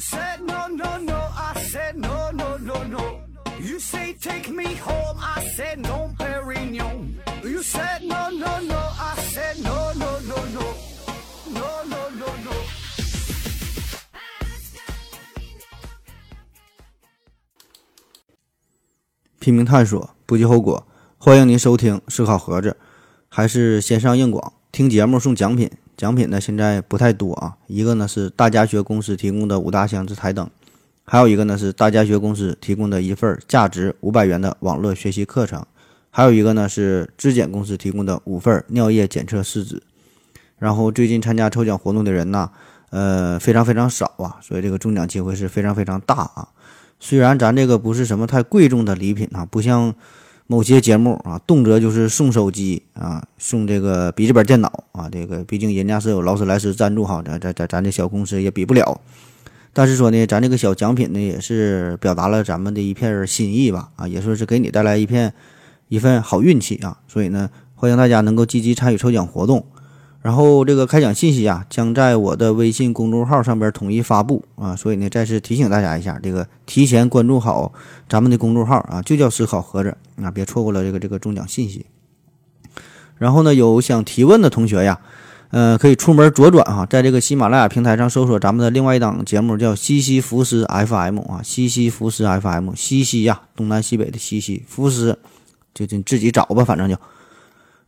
said no no no, I said no no no no. You say take me home, I said no, Perignon. You said no no no, I said no no no no, no no no no. 拼命探索，不计后果。欢迎您收听《思考盒子》，还是先上硬广，听节目送奖品。奖品呢，现在不太多啊。一个呢是大家学公司提供的五大箱子台灯，还有一个呢是大家学公司提供的一份价值五百元的网络学习课程，还有一个呢是质检公司提供的五份尿液检测试纸。然后最近参加抽奖活动的人呢，呃，非常非常少啊，所以这个中奖机会是非常非常大啊。虽然咱这个不是什么太贵重的礼品啊，不像某些节目啊，动辄就是送手机啊，送这个笔记本电脑啊，这个毕竟人家是有劳斯莱斯赞助哈，咱咱咱咱这小公司也比不了。但是说呢，咱这个小奖品呢，也是表达了咱们的一片心意吧，啊，也说是给你带来一片一份好运气啊，所以呢，欢迎大家能够积极参与抽奖活动。然后这个开奖信息啊，将在我的微信公众号上边统一发布啊，所以呢，再次提醒大家一下，这个提前关注好咱们的公众号啊，就叫思考盒子啊，别错过了这个这个中奖信息。然后呢，有想提问的同学呀，呃，可以出门左转哈，在这个喜马拉雅平台上搜索咱们的另外一档节目，叫西西弗斯 FM 啊，西西弗斯 FM，西西呀，东南西北的西西，弗斯就就自己找吧，反正就。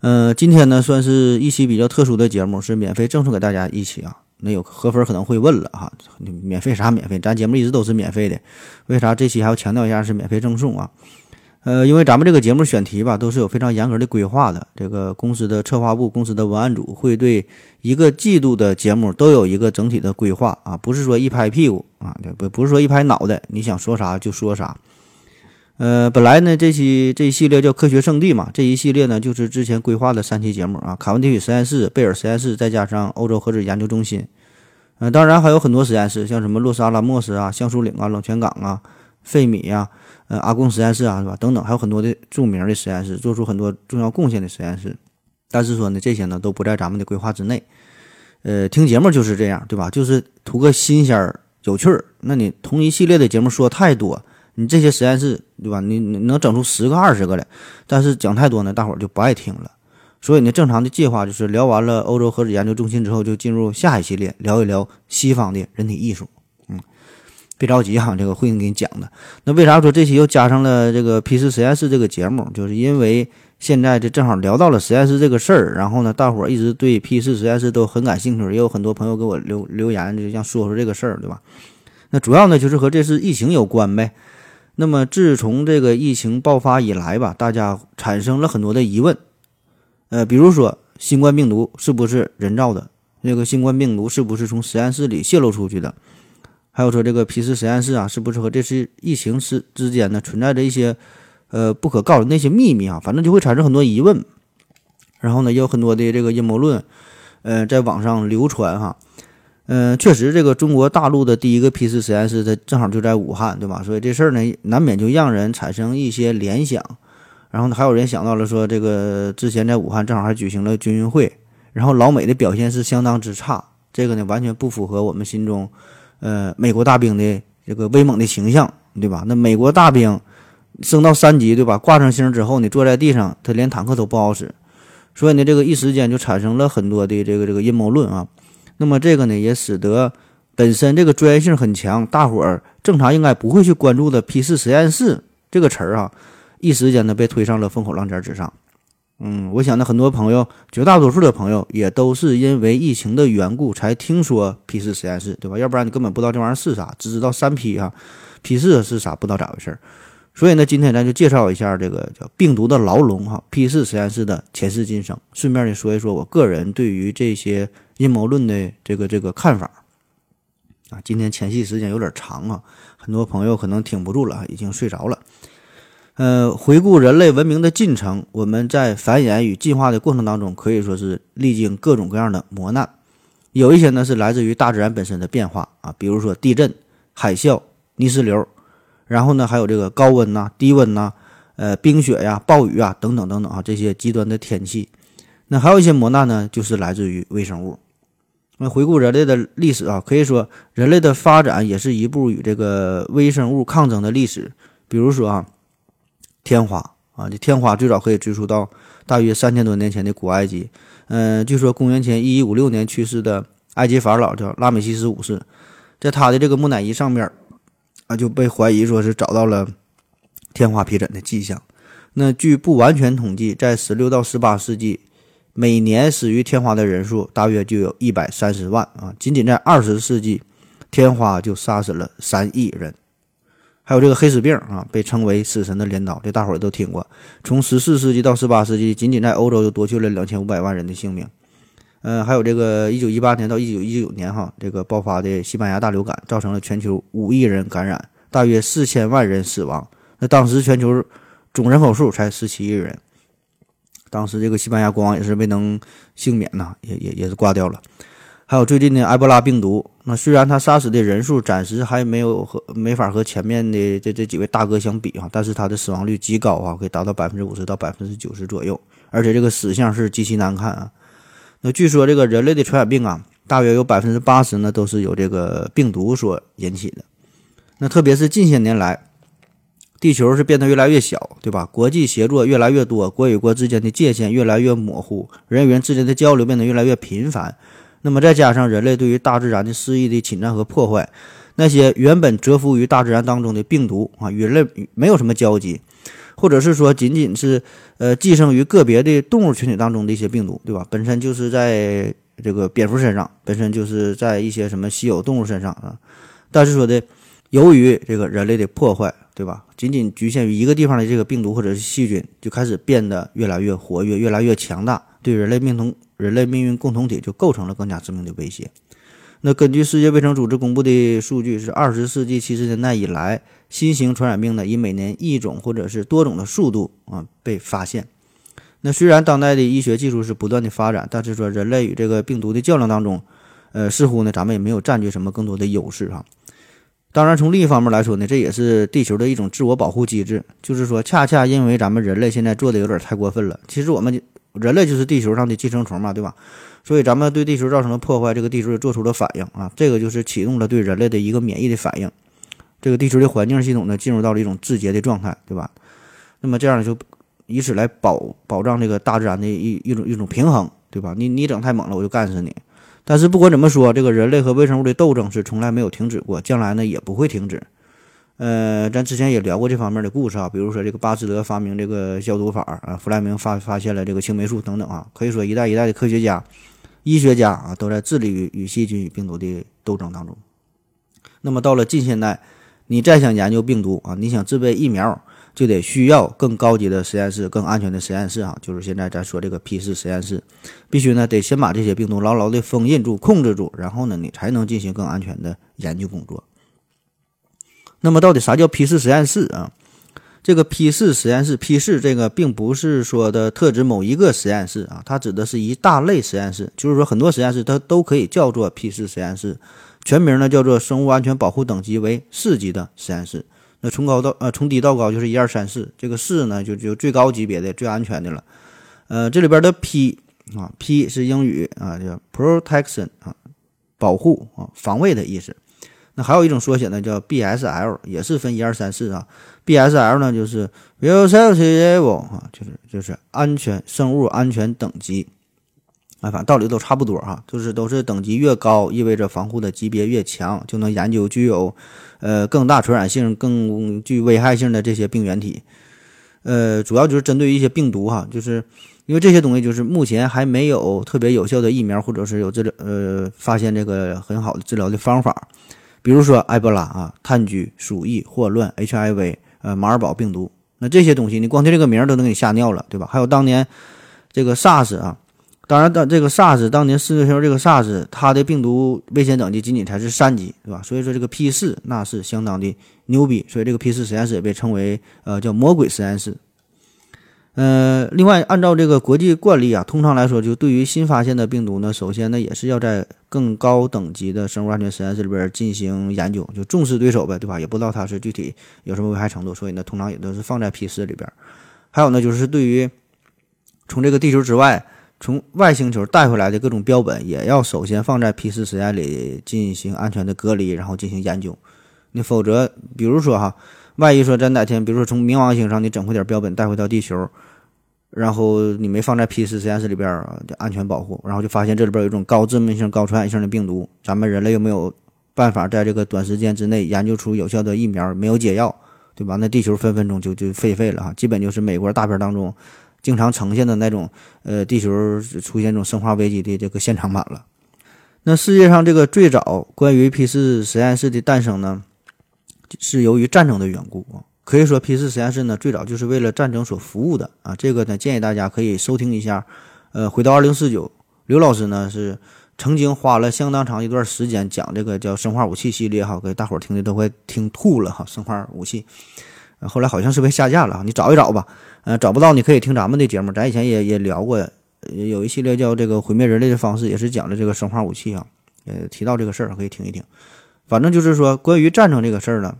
呃，今天呢算是一期比较特殊的节目，是免费赠送给大家一期啊。那有合粉可能会问了哈，免费啥免费？咱节目一直都是免费的，为啥这期还要强调一下是免费赠送啊？呃，因为咱们这个节目选题吧都是有非常严格的规划的，这个公司的策划部、公司的文案组会对一个季度的节目都有一个整体的规划啊，不是说一拍屁股啊，不不是说一拍脑袋，你想说啥就说啥。呃，本来呢，这期这一系列叫科学圣地嘛，这一系列呢就是之前规划的三期节目啊，卡文迪许实验室、贝尔实验室，再加上欧洲核子研究中心，呃，当然还有很多实验室，像什么洛斯阿拉莫斯啊、橡树岭啊、冷泉港啊、费米啊、呃阿贡实验室啊，是吧？等等，还有很多的著名的实验室，做出很多重要贡献的实验室。但是说呢，这些呢都不在咱们的规划之内。呃，听节目就是这样，对吧？就是图个新鲜儿、有趣儿。那你同一系列的节目说太多。你这些实验室，对吧？你你能整出十个、二十个来，但是讲太多呢，大伙儿就不爱听了。所以呢，正常的计划就是聊完了欧洲核子研究中心之后，就进入下一系列，聊一聊西方的人体艺术。嗯，别着急哈，这个会给你讲的。那为啥说这期又加上了这个 P 四实验室这个节目？就是因为现在这正好聊到了实验室这个事儿，然后呢，大伙儿一直对 P 四实验室都很感兴趣，也有很多朋友给我留留言，就想说说这个事儿，对吧？那主要呢，就是和这次疫情有关呗。那么，自从这个疫情爆发以来吧，大家产生了很多的疑问，呃，比如说新冠病毒是不是人造的？这个新冠病毒是不是从实验室里泄露出去的？还有说这个皮氏实验室啊，是不是和这次疫情是之间呢存在着一些呃不可告人的那些秘密啊？反正就会产生很多疑问。然后呢，也有很多的这个阴谋论，呃，在网上流传哈。嗯，确实，这个中国大陆的第一个 P 四实验室，它正好就在武汉，对吧？所以这事儿呢，难免就让人产生一些联想。然后呢，还有人想到了说，这个之前在武汉正好还举行了军运会，然后老美的表现是相当之差，这个呢完全不符合我们心中，呃，美国大兵的这个威猛的形象，对吧？那美国大兵升到三级，对吧？挂上星之后呢，坐在地上，他连坦克都不好使，所以呢，这个一时间就产生了很多的这个这个阴谋论啊。那么这个呢，也使得本身这个专业性很强，大伙儿正常应该不会去关注的 P 四实验室这个词儿啊，一时间呢被推上了风口浪尖之上。嗯，我想呢，很多朋友，绝大多数的朋友也都是因为疫情的缘故才听说 P 四实验室，对吧？要不然你根本不知道这玩意儿是啥，只知道三 P 哈，P 四是啥不知道咋回事儿。所以呢，今天咱就介绍一下这个叫病毒的牢笼哈，P 四实验室的前世今生，顺便呢说一说我个人对于这些。阴谋论的这个这个看法啊，今天前戏时间有点长啊，很多朋友可能挺不住了，已经睡着了。呃，回顾人类文明的进程，我们在繁衍与进化的过程当中，可以说是历经各种各样的磨难。有一些呢是来自于大自然本身的变化啊，比如说地震、海啸、泥石流，然后呢还有这个高温呐、低温呐、呃冰雪呀、暴雨啊等等等等啊这些极端的天气。那还有一些磨难呢，就是来自于微生物。那回顾人类的历史啊，可以说人类的发展也是一部与这个微生物抗争的历史。比如说啊，天花啊，这天花最早可以追溯到大约三千多年前的古埃及。嗯，据说公元前一一五六年去世的埃及法老叫拉美西斯五世，在他的这个木乃伊上面啊，就被怀疑说是找到了天花皮疹的迹象。那据不完全统计，在十六到十八世纪。每年死于天花的人数大约就有一百三十万啊！仅仅在二十世纪，天花就杀死了三亿人。还有这个黑死病啊，被称为死神的镰刀，这大伙儿都听过。从十四世纪到十八世纪，仅仅在欧洲就夺去了两千五百万人的性命。嗯，还有这个一九一八年到一九一九年哈，这个爆发的西班牙大流感，造成了全球五亿人感染，大约四千万人死亡。那当时全球总人口数才十七亿人。当时这个西班牙国王也是未能幸免呐，也也也是挂掉了。还有最近的埃博拉病毒，那虽然它杀死的人数暂时还没有和没法和前面的这这几位大哥相比啊，但是它的死亡率极高啊，可以达到百分之五十到百分之九十左右，而且这个死相是极其难看啊。那据说这个人类的传染病啊，大约有百分之八十呢都是由这个病毒所引起的。那特别是近些年来。地球是变得越来越小，对吧？国际协作越来越多，国与国之间的界限越来越模糊，人与人之间的交流变得越来越频繁。那么再加上人类对于大自然的肆意的侵占和破坏，那些原本蛰伏于大自然当中的病毒啊，与人类没有什么交集，或者是说仅仅是呃寄生于个别的动物群体当中的一些病毒，对吧？本身就是在这个蝙蝠身上，本身就是在一些什么稀有动物身上啊。但是说的，由于这个人类的破坏。对吧？仅仅局限于一个地方的这个病毒或者是细菌，就开始变得越来越活跃，越来越强大，对人类命同人类命运共同体就构成了更加致命的威胁。那根据世界卫生组织公布的数据，是二十世纪七十年代以来，新型传染病呢以每年一种或者是多种的速度啊被发现。那虽然当代的医学技术是不断的发展，但是说人类与这个病毒的较量当中，呃，似乎呢咱们也没有占据什么更多的优势哈。当然，从另一方面来说呢，这也是地球的一种自我保护机制。就是说，恰恰因为咱们人类现在做的有点太过分了。其实我们人类就是地球上的寄生虫嘛，对吧？所以咱们对地球造成了破坏，这个地球也做出了反应啊。这个就是启动了对人类的一个免疫的反应。这个地球的环境系统呢，进入到了一种自洁的状态，对吧？那么这样就以此来保保障这个大自然的一一种一种平衡，对吧？你你整太猛了，我就干死你。但是不管怎么说，这个人类和微生物的斗争是从来没有停止过，将来呢也不会停止。呃，咱之前也聊过这方面的故事啊，比如说这个巴斯德发明这个消毒法啊，弗莱明发发现了这个青霉素等等啊，可以说一代一代的科学家、医学家啊都在致力于与细菌与病毒的斗争当中。那么到了近现代，你再想研究病毒啊，你想制备疫苗。就得需要更高级的实验室、更安全的实验室哈，就是现在咱说这个 P 四实验室，必须呢得先把这些病毒牢牢的封印住、控制住，然后呢你才能进行更安全的研究工作。那么到底啥叫 P 四实验室啊？这个 P 四实验室，P 四这个并不是说的特指某一个实验室啊，它指的是一大类实验室，就是说很多实验室它都可以叫做 P 四实验室，全名呢叫做生物安全保护等级为四级的实验室。那从高到呃从低到高就是一二三四，这个四呢就就最高级别的最安全的了，呃这里边的 P 啊 P 是英语啊叫 protection 啊保护啊防卫的意思，那还有一种缩写呢叫 BSL 也是分一二三四啊，BSL 呢就是 biosafety level 啊就是就是安全生物安全等级。啊，反正道理都差不多哈，就是都是等级越高，意味着防护的级别越强，就能研究具有，呃，更大传染性、更具危害性的这些病原体。呃，主要就是针对一些病毒哈，就是因为这些东西就是目前还没有特别有效的疫苗，或者是有治疗，呃，发现这个很好的治疗的方法。比如说埃博拉啊、炭疽、鼠疫、霍乱、HIV、呃、马尔堡病毒，那这些东西你光听这个名都能给吓尿了，对吧？还有当年这个 SARS 啊。当然，当这个 SARS 当年世界上这个 SARS，它的病毒危险等级仅仅才是三级，对吧？所以说这个 P 四那是相当的牛逼，所以这个 P 四实验室也被称为呃叫魔鬼实验室。呃，另外按照这个国际惯例啊，通常来说，就对于新发现的病毒呢，首先呢也是要在更高等级的生物安全实验室里边进行研究，就重视对手呗，对吧？也不知道它是具体有什么危害程度，所以呢，通常也都是放在 P 四里边。还有呢，就是对于从这个地球之外。从外星球带回来的各种标本，也要首先放在 P 四实验里进行安全的隔离，然后进行研究。你否则，比如说哈，万一说在哪天，比如说从冥王星上你整回点标本带回到地球，然后你没放在 P 四实验室里边儿，就安全保护，然后就发现这里边有一种高致命性、高传染性的病毒，咱们人类又没有办法在这个短时间之内研究出有效的疫苗，没有解药，对吧？那地球分分钟就就废废了哈，基本就是美国大片当中经常呈现的那种，呃，地球出现这种生化危机的这个现场版了。那世界上这个最早关于 P 四实验室的诞生呢？是由于战争的缘故啊，可以说 P 四实验室呢最早就是为了战争所服务的啊。这个呢建议大家可以收听一下，呃，回到二零四九，刘老师呢是曾经花了相当长一段时间讲这个叫生化武器系列哈，给大伙儿听的都快听吐了哈。生化武器，后来好像是被下架了，你找一找吧。呃，找不到你可以听咱们的节目，咱以前也也聊过，有一系列叫这个毁灭人类的方式，也是讲的这个生化武器啊。呃，提到这个事儿可以听一听。反正就是说，关于战争这个事儿呢，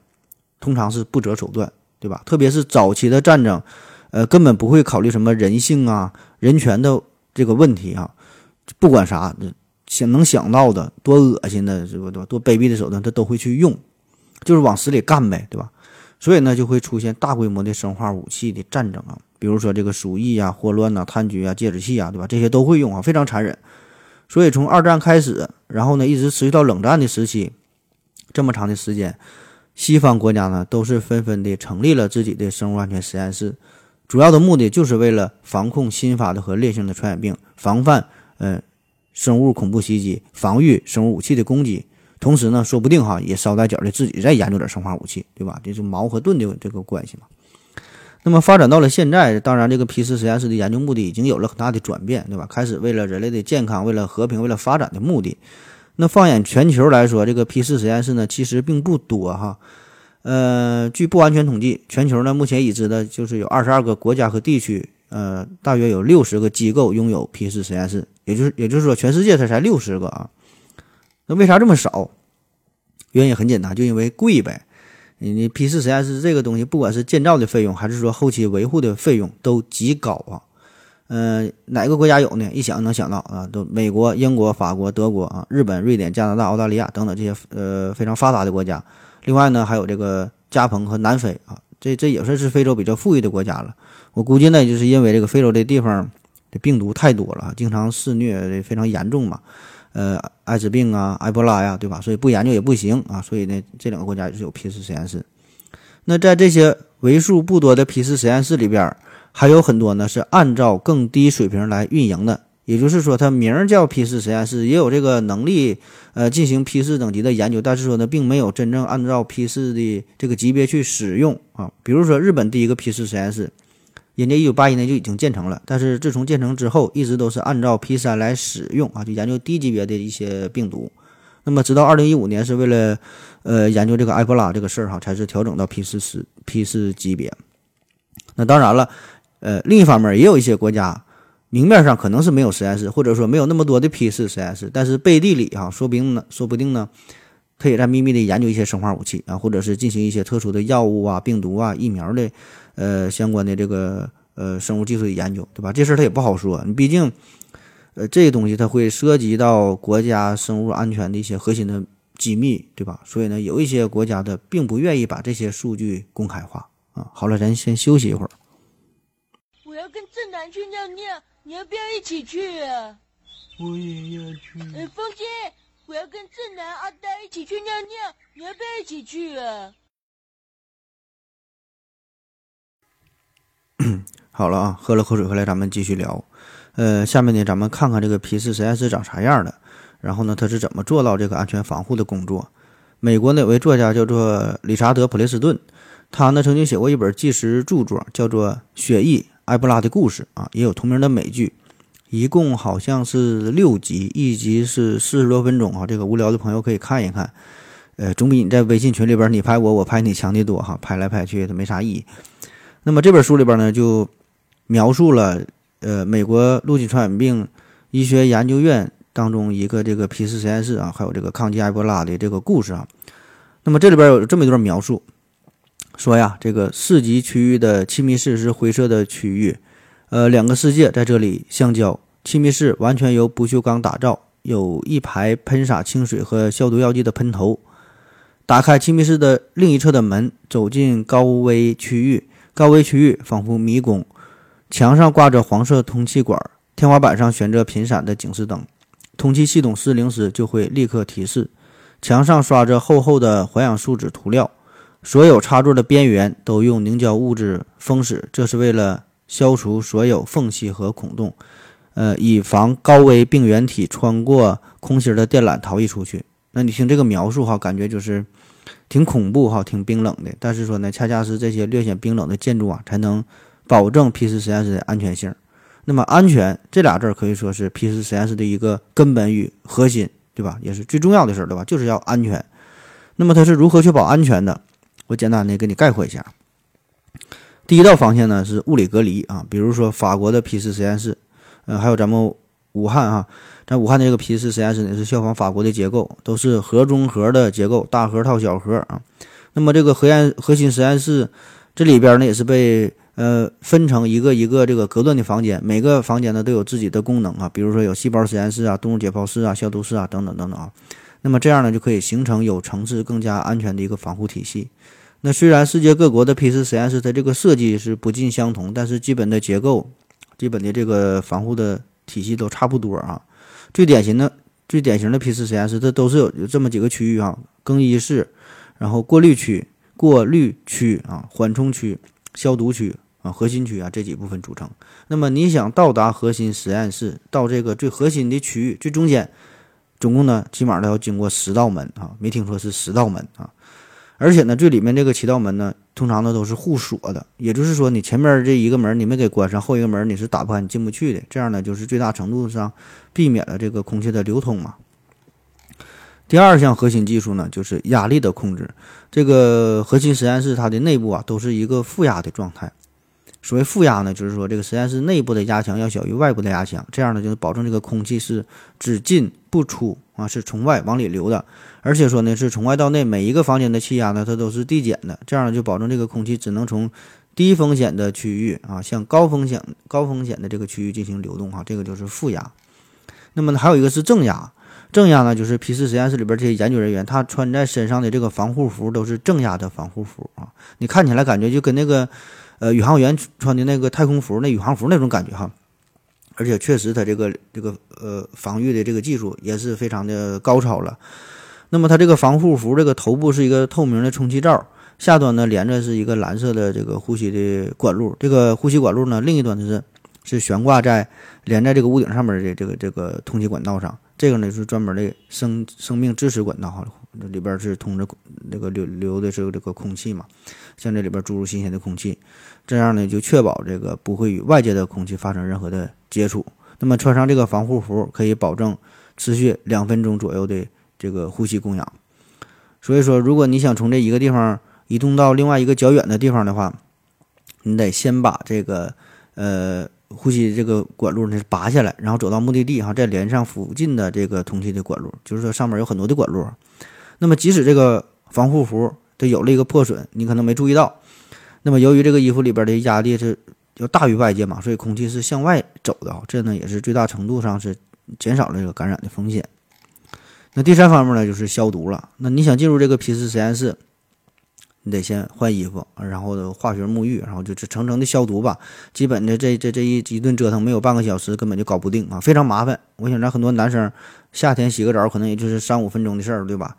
通常是不择手段，对吧？特别是早期的战争，呃，根本不会考虑什么人性啊、人权的这个问题啊，不管啥，想能想到的多恶心的，是不多多卑鄙的手段，他都会去用，就是往死里干呗，对吧？所以呢，就会出现大规模的生化武器的战争啊，比如说这个鼠疫啊、霍乱呐、炭疽啊、芥子气啊，对吧？这些都会用啊，非常残忍。所以从二战开始，然后呢，一直持续到冷战的时期。这么长的时间，西方国家呢都是纷纷的成立了自己的生物安全实验室，主要的目的就是为了防控新发的和烈性的传染病，防范呃生物恐怖袭击，防御生物武器的攻击。同时呢，说不定哈也捎带脚的自己再研究点生化武器，对吧？这是矛和盾的这个关系嘛。那么发展到了现在，当然这个 P 四实验室的研究目的已经有了很大的转变，对吧？开始为了人类的健康、为了和平、为了发展的目的。那放眼全球来说，这个 P 四实验室呢，其实并不多哈。呃，据不完全统计，全球呢目前已知的就是有二十二个国家和地区，呃，大约有六十个机构拥有 P 四实验室，也就是也就是说，全世界它才六十个啊。那为啥这么少？原因很简单，就因为贵呗。你你 P 四实验室这个东西，不管是建造的费用，还是说后期维护的费用，都极高啊。嗯，哪个国家有呢？一想能想到啊，都美国、英国、法国、德国啊，日本、瑞典、加拿大、澳大利亚等等这些呃非常发达的国家。另外呢，还有这个加蓬和南非啊，这这也算是非洲比较富裕的国家了。我估计呢，就是因为这个非洲这地方的病毒太多了，经常肆虐，非常严重嘛。呃，艾滋病啊、埃博拉呀，对吧？所以不研究也不行啊。所以呢，这两个国家也是有 P 四实验室。那在这些为数不多的 P 四实验室里边。还有很多呢，是按照更低水平来运营的，也就是说，它名叫 P 四实验室，也有这个能力，呃，进行 P 四等级的研究，但是说呢，并没有真正按照 P 四的这个级别去使用啊。比如说，日本第一个 P 四实验室，人家一九八一年就已经建成了，但是自从建成之后，一直都是按照 P 三来使用啊，就研究低级别的一些病毒。那么，直到二零一五年，是为了呃研究这个埃博拉这个事儿哈，才是调整到 P 四十 P 四级别。那当然了。呃，另一方面，也有一些国家明面上可能是没有实验室，或者说没有那么多的 P 四实验室，但是背地里哈，说不定呢，说不定呢，他也在秘密的研究一些生化武器啊，或者是进行一些特殊的药物啊、病毒啊、疫苗的呃相关的这个呃生物技术的研究，对吧？这事儿他也不好说，你毕竟呃这个东西它会涉及到国家生物安全的一些核心的机密，对吧？所以呢，有一些国家的并不愿意把这些数据公开化啊。好了，咱先休息一会儿。我要跟正南去尿尿，你要不要一起去啊？我也要去。哎，风姐，我要跟正南、阿呆一起去尿尿，你要不要一起去啊？好了啊，喝了口水回来，咱们继续聊。呃，下面呢，咱们看看这个皮四实验室长啥样的，然后呢，他是怎么做到这个安全防护的工作？美国有位作家叫做理查德·普雷斯顿，他呢曾经写过一本纪实著作，叫做《血疫》。埃博拉的故事啊，也有同名的美剧，一共好像是六集，一集是四十多分钟啊。这个无聊的朋友可以看一看，呃，总比你在微信群里边你拍我我拍你强的多哈，拍来拍去它没啥意义。那么这本书里边呢，就描述了呃美国陆基传染病医学研究院当中一个这个皮氏实验室啊，还有这个抗击埃博拉的这个故事啊。那么这里边有这么一段描述。说呀，这个四级区域的气密室是灰色的区域，呃，两个世界在这里相交，气密室完全由不锈钢打造，有一排喷洒清水和消毒药剂的喷头。打开气密室的另一侧的门，走进高危区域。高危区域仿佛迷宫，墙上挂着黄色通气管，天花板上悬着频闪的警示灯。通气系统失灵时就会立刻提示。墙上刷着厚厚的环氧树脂涂料，所有插座的边缘都用凝胶物质封死，这是为了消除所有缝隙和孔洞，呃，以防高危病原体穿过空心的电缆逃逸出去。那你听这个描述哈，感觉就是挺恐怖哈，挺冰冷的。但是说呢，恰恰是这些略显冰冷的建筑啊，才能保证 P 四实验室的安全性。那么，安全这俩字儿可以说是 P 四实验室的一个根本与核心，对吧？也是最重要的事儿，对吧？就是要安全。那么它是如何确保安全的？我简单的给你概括一下。第一道防线呢是物理隔离啊，比如说法国的 P 四实验室，呃，还有咱们武汉哈。在武汉的这个 P 四实验室呢，是效仿法国的结构，都是核中核的结构，大核套小核啊。那么这个核验核心实验室这里边呢，也是被呃分成一个一个这个隔断的房间，每个房间呢都有自己的功能啊，比如说有细胞实验室啊、动物解剖室啊、消毒室啊等等等等啊。那么这样呢，就可以形成有层次、更加安全的一个防护体系。那虽然世界各国的 P 四实验室它这个设计是不尽相同，但是基本的结构、基本的这个防护的体系都差不多啊。最典型的、最典型的 P 四实验室，它都是有有这么几个区域啊：更衣室，然后过滤区、过滤区啊、缓冲区、消毒区啊、核心区啊这几部分组成。那么你想到达核心实验室，到这个最核心的区域最中间，总共呢起码都要经过十道门啊，没听说是十道门啊。而且呢，最里面这个七道门呢，通常呢都是互锁的，也就是说，你前面这一个门你没给关上，后一个门你是打不开、你进不去的。这样呢，就是最大程度上避免了这个空气的流通嘛。第二项核心技术呢，就是压力的控制。这个核心实验室它的内部啊，都是一个负压的状态。所谓负压呢，就是说这个实验室内部的压强要小于外部的压强，这样呢，就是保证这个空气是只进不出啊，是从外往里流的。而且说呢，是从外到内，每一个房间的气压呢，它都是递减的，这样就保证这个空气只能从低风险的区域啊，向高风险高风险的这个区域进行流动哈，这个就是负压。那么呢还有一个是正压，正压呢，就是 P 四实验室里边这些研究人员他穿在身上的这个防护服都是正压的防护服啊，你看起来感觉就跟那个呃宇航员穿的那个太空服那宇航服那种感觉哈。而且确实，它这个这个呃防御的这个技术也是非常的高超了。那么它这个防护服，这个头部是一个透明的充气罩，下端呢连着是一个蓝色的这个呼吸的管路，这个呼吸管路呢另一端就是是悬挂在连在这个屋顶上面的这个这个通气管道上，这个呢是专门的生生命支持管道哈，里边是通着那个流流的是这个空气嘛，向这里边注入新鲜的空气，这样呢就确保这个不会与外界的空气发生任何的接触。那么穿上这个防护服可以保证持续两分钟左右的。这个呼吸供氧，所以说，如果你想从这一个地方移动到另外一个较远的地方的话，你得先把这个呃呼吸这个管路呢拔下来，然后走到目的地哈，再连上附近的这个通气的管路，就是说上面有很多的管路。那么即使这个防护服它有了一个破损，你可能没注意到，那么由于这个衣服里边的压力是要大于外界嘛，所以空气是向外走的啊，这呢也是最大程度上是减少了这个感染的风险。那第三方面呢，就是消毒了。那你想进入这个 P 四实验室，你得先换衣服，然后化学沐浴，然后就是层层的消毒吧。基本的这这这一一顿折腾，没有半个小时根本就搞不定啊，非常麻烦。我想咱很多男生夏天洗个澡，可能也就是三五分钟的事儿，对吧？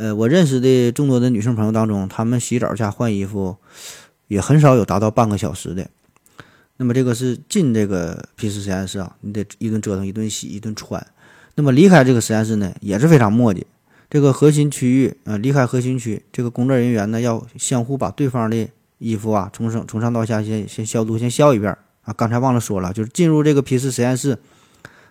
呃，我认识的众多的女性朋友当中，她们洗澡加换衣服，也很少有达到半个小时的。那么这个是进这个 P 四实验室啊，你得一顿折腾，一顿洗，一顿穿。那么离开这个实验室呢，也是非常磨叽。这个核心区域啊，离开核心区，这个工作人员呢要相互把对方的衣服啊，从上从上到下先先消毒，先消一遍啊。刚才忘了说了，就是进入这个 P 四实验室，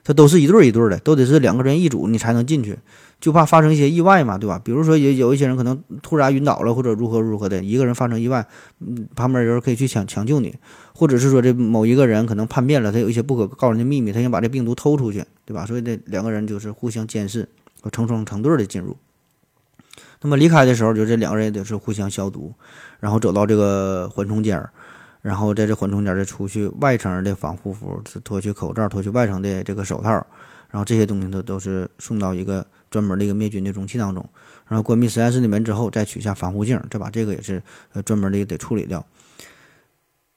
它都是一对一对的，都得是两个人一组，你才能进去，就怕发生一些意外嘛，对吧？比如说有有一些人可能突然晕倒了，或者如何如何的，一个人发生意外，嗯，旁边有人可以去抢抢救你，或者是说这某一个人可能叛变了，他有一些不可告人的秘密，他想把这病毒偷出去。对吧？所以这两个人就是互相监视，成双成对的进入。那么离开的时候，就这两个人也得是互相消毒，然后走到这个缓冲间儿，然后在这缓冲间再出去外层的防护服，脱去口罩，脱去外层的这个手套，然后这些东西都都是送到一个专门的一个灭菌的容器当中，然后关闭实验室的门之后，再取下防护镜，再把这个也是呃专门的得处理掉。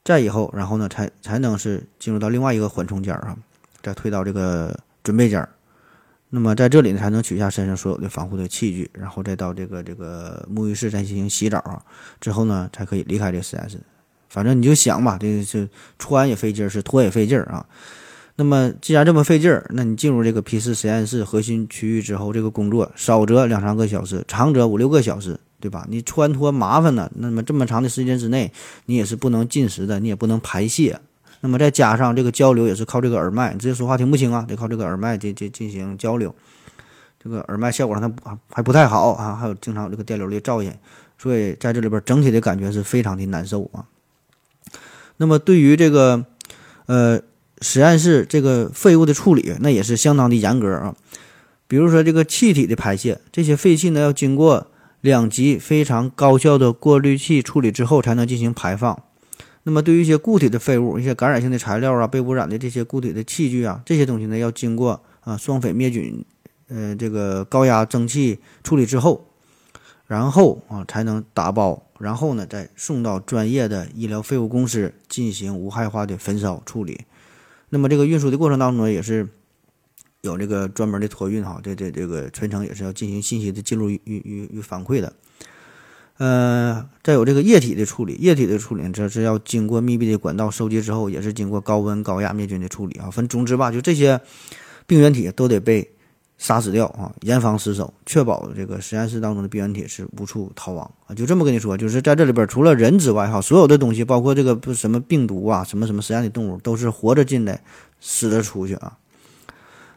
再以后，然后呢，才才能是进入到另外一个缓冲间啊，再推到这个准备间。那么在这里呢，才能取下身上所有的防护的器具，然后再到这个这个沐浴室再进行洗澡啊，之后呢，才可以离开这个实验室。反正你就想吧，这是穿也费劲儿，是脱也费劲儿啊。那么既然这么费劲儿，那你进入这个 P 四实验室核心区域之后，这个工作少则两三个小时，长则五六个小时，对吧？你穿脱麻烦呢，那么这么长的时间之内，你也是不能进食的，你也不能排泄。那么再加上这个交流也是靠这个耳麦，你直接说话听不清啊，得靠这个耳麦进进进行交流。这个耳麦效果上它还不太好啊，还有经常这个电流的噪音，所以在这里边整体的感觉是非常的难受啊。那么对于这个，呃，实验室这个废物的处理，那也是相当的严格啊。比如说这个气体的排泄，这些废气呢要经过两级非常高效的过滤器处理之后才能进行排放。那么对于一些固体的废物，一些感染性的材料啊，被污染的这些固体的器具啊，这些东西呢要经过啊双匪灭菌，呃，这个高压蒸汽处理之后，然后啊才能打包。然后呢，再送到专业的医疗废物公司进行无害化的焚烧处理。那么这个运输的过程当中呢，也是有这个专门的托运哈，这这这个全程也是要进行信息的记录与与与反馈的。呃，再有这个液体的处理，液体的处理这是要经过密闭的管道收集之后，也是经过高温高压灭菌的处理啊。分总之吧，就这些病原体都得被。杀死掉啊，严防死守，确保这个实验室当中的病原体是无处逃亡啊！就这么跟你说，就是在这里边除了人之外哈，所有的东西，包括这个不什么病毒啊，什么什么实验的动物，都是活着进来，死着出去啊。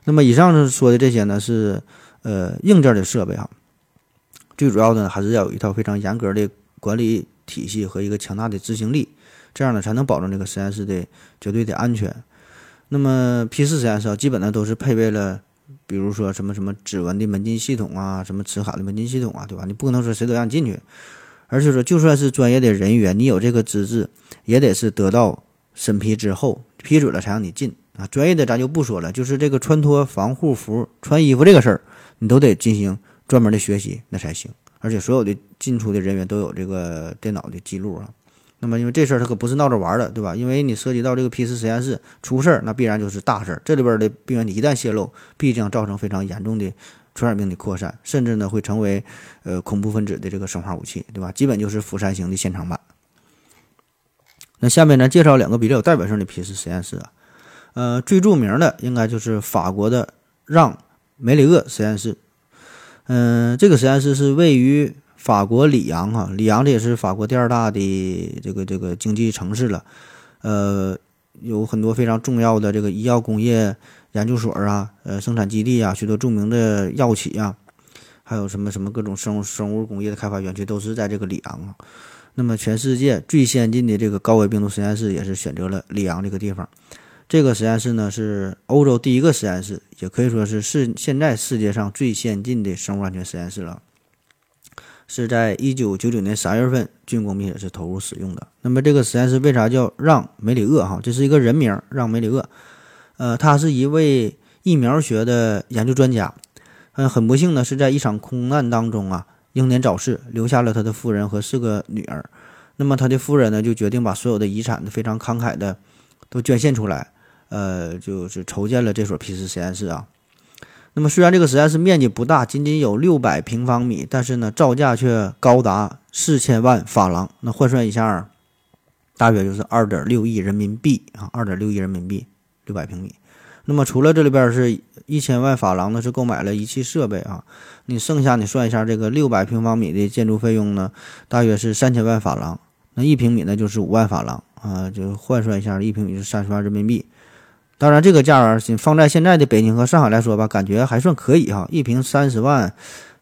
那么以上说的这些呢，是呃硬件的设备哈，最主要的还是要有一套非常严格的管理体系和一个强大的执行力，这样呢才能保证这个实验室的绝对的安全。那么 P 四实验室啊基本呢都是配备了。比如说什么什么指纹的门禁系统啊，什么磁卡的门禁系统啊，对吧？你不可能说谁都让你进去，而且说就算是专业的人员，你有这个资质，也得是得到审批之后批准了才让你进啊。专业的咱就不说了，就是这个穿脱防护服、穿衣服这个事儿，你都得进行专门的学习那才行。而且所有的进出的人员都有这个电脑的记录啊。那么，因为这事儿它可不是闹着玩的，对吧？因为你涉及到这个 P 四实验室出事儿，那必然就是大事儿。这里边的病原体一旦泄露，必将造成非常严重的传染病的扩散，甚至呢会成为呃恐怖分子的这个生化武器，对吧？基本就是釜山行的现场版。那下面呢，介绍两个比较有代表性的 P 四实验室啊，呃，最著名的应该就是法国的让梅里厄实验室。嗯，这个实验室是位于。法国里昂哈，里昂这也是法国第二大的这个这个经济城市了，呃，有很多非常重要的这个医药工业研究所啊，呃，生产基地啊，许多著名的药企啊，还有什么什么各种生生物工业的开发园区都是在这个里昂啊。那么，全世界最先进的这个高危病毒实验室也是选择了里昂这个地方。这个实验室呢是欧洲第一个实验室，也可以说是世现在世界上最先进的生物安全实验室了。是在一九九九年三月份竣工并且是投入使用的。那么这个实验室为啥叫让梅里厄？哈，这是一个人名，让梅里厄。呃，他是一位疫苗学的研究专家。嗯，很不幸呢，是在一场空难当中啊，英年早逝，留下了他的夫人和四个女儿。那么他的夫人呢，就决定把所有的遗产非常慷慨的都捐献出来，呃，就是筹建了这所 P 四实验室啊。那么虽然这个实验室面积不大，仅仅有六百平方米，但是呢，造价却高达四千万法郎。那换算一下，大约就是二点六亿人民币啊，二点六亿人民币，六百平米。那么除了这里边是一千万法郎呢，是购买了仪器设备啊，你剩下你算一下这个六百平方米的建筑费用呢，大约是三千万法郎。那一平米呢就是五万法郎啊，就换算一下，一平米是三十万人民币。当然，这个价儿放在现在的北京和上海来说吧，感觉还算可以哈。一平三十万，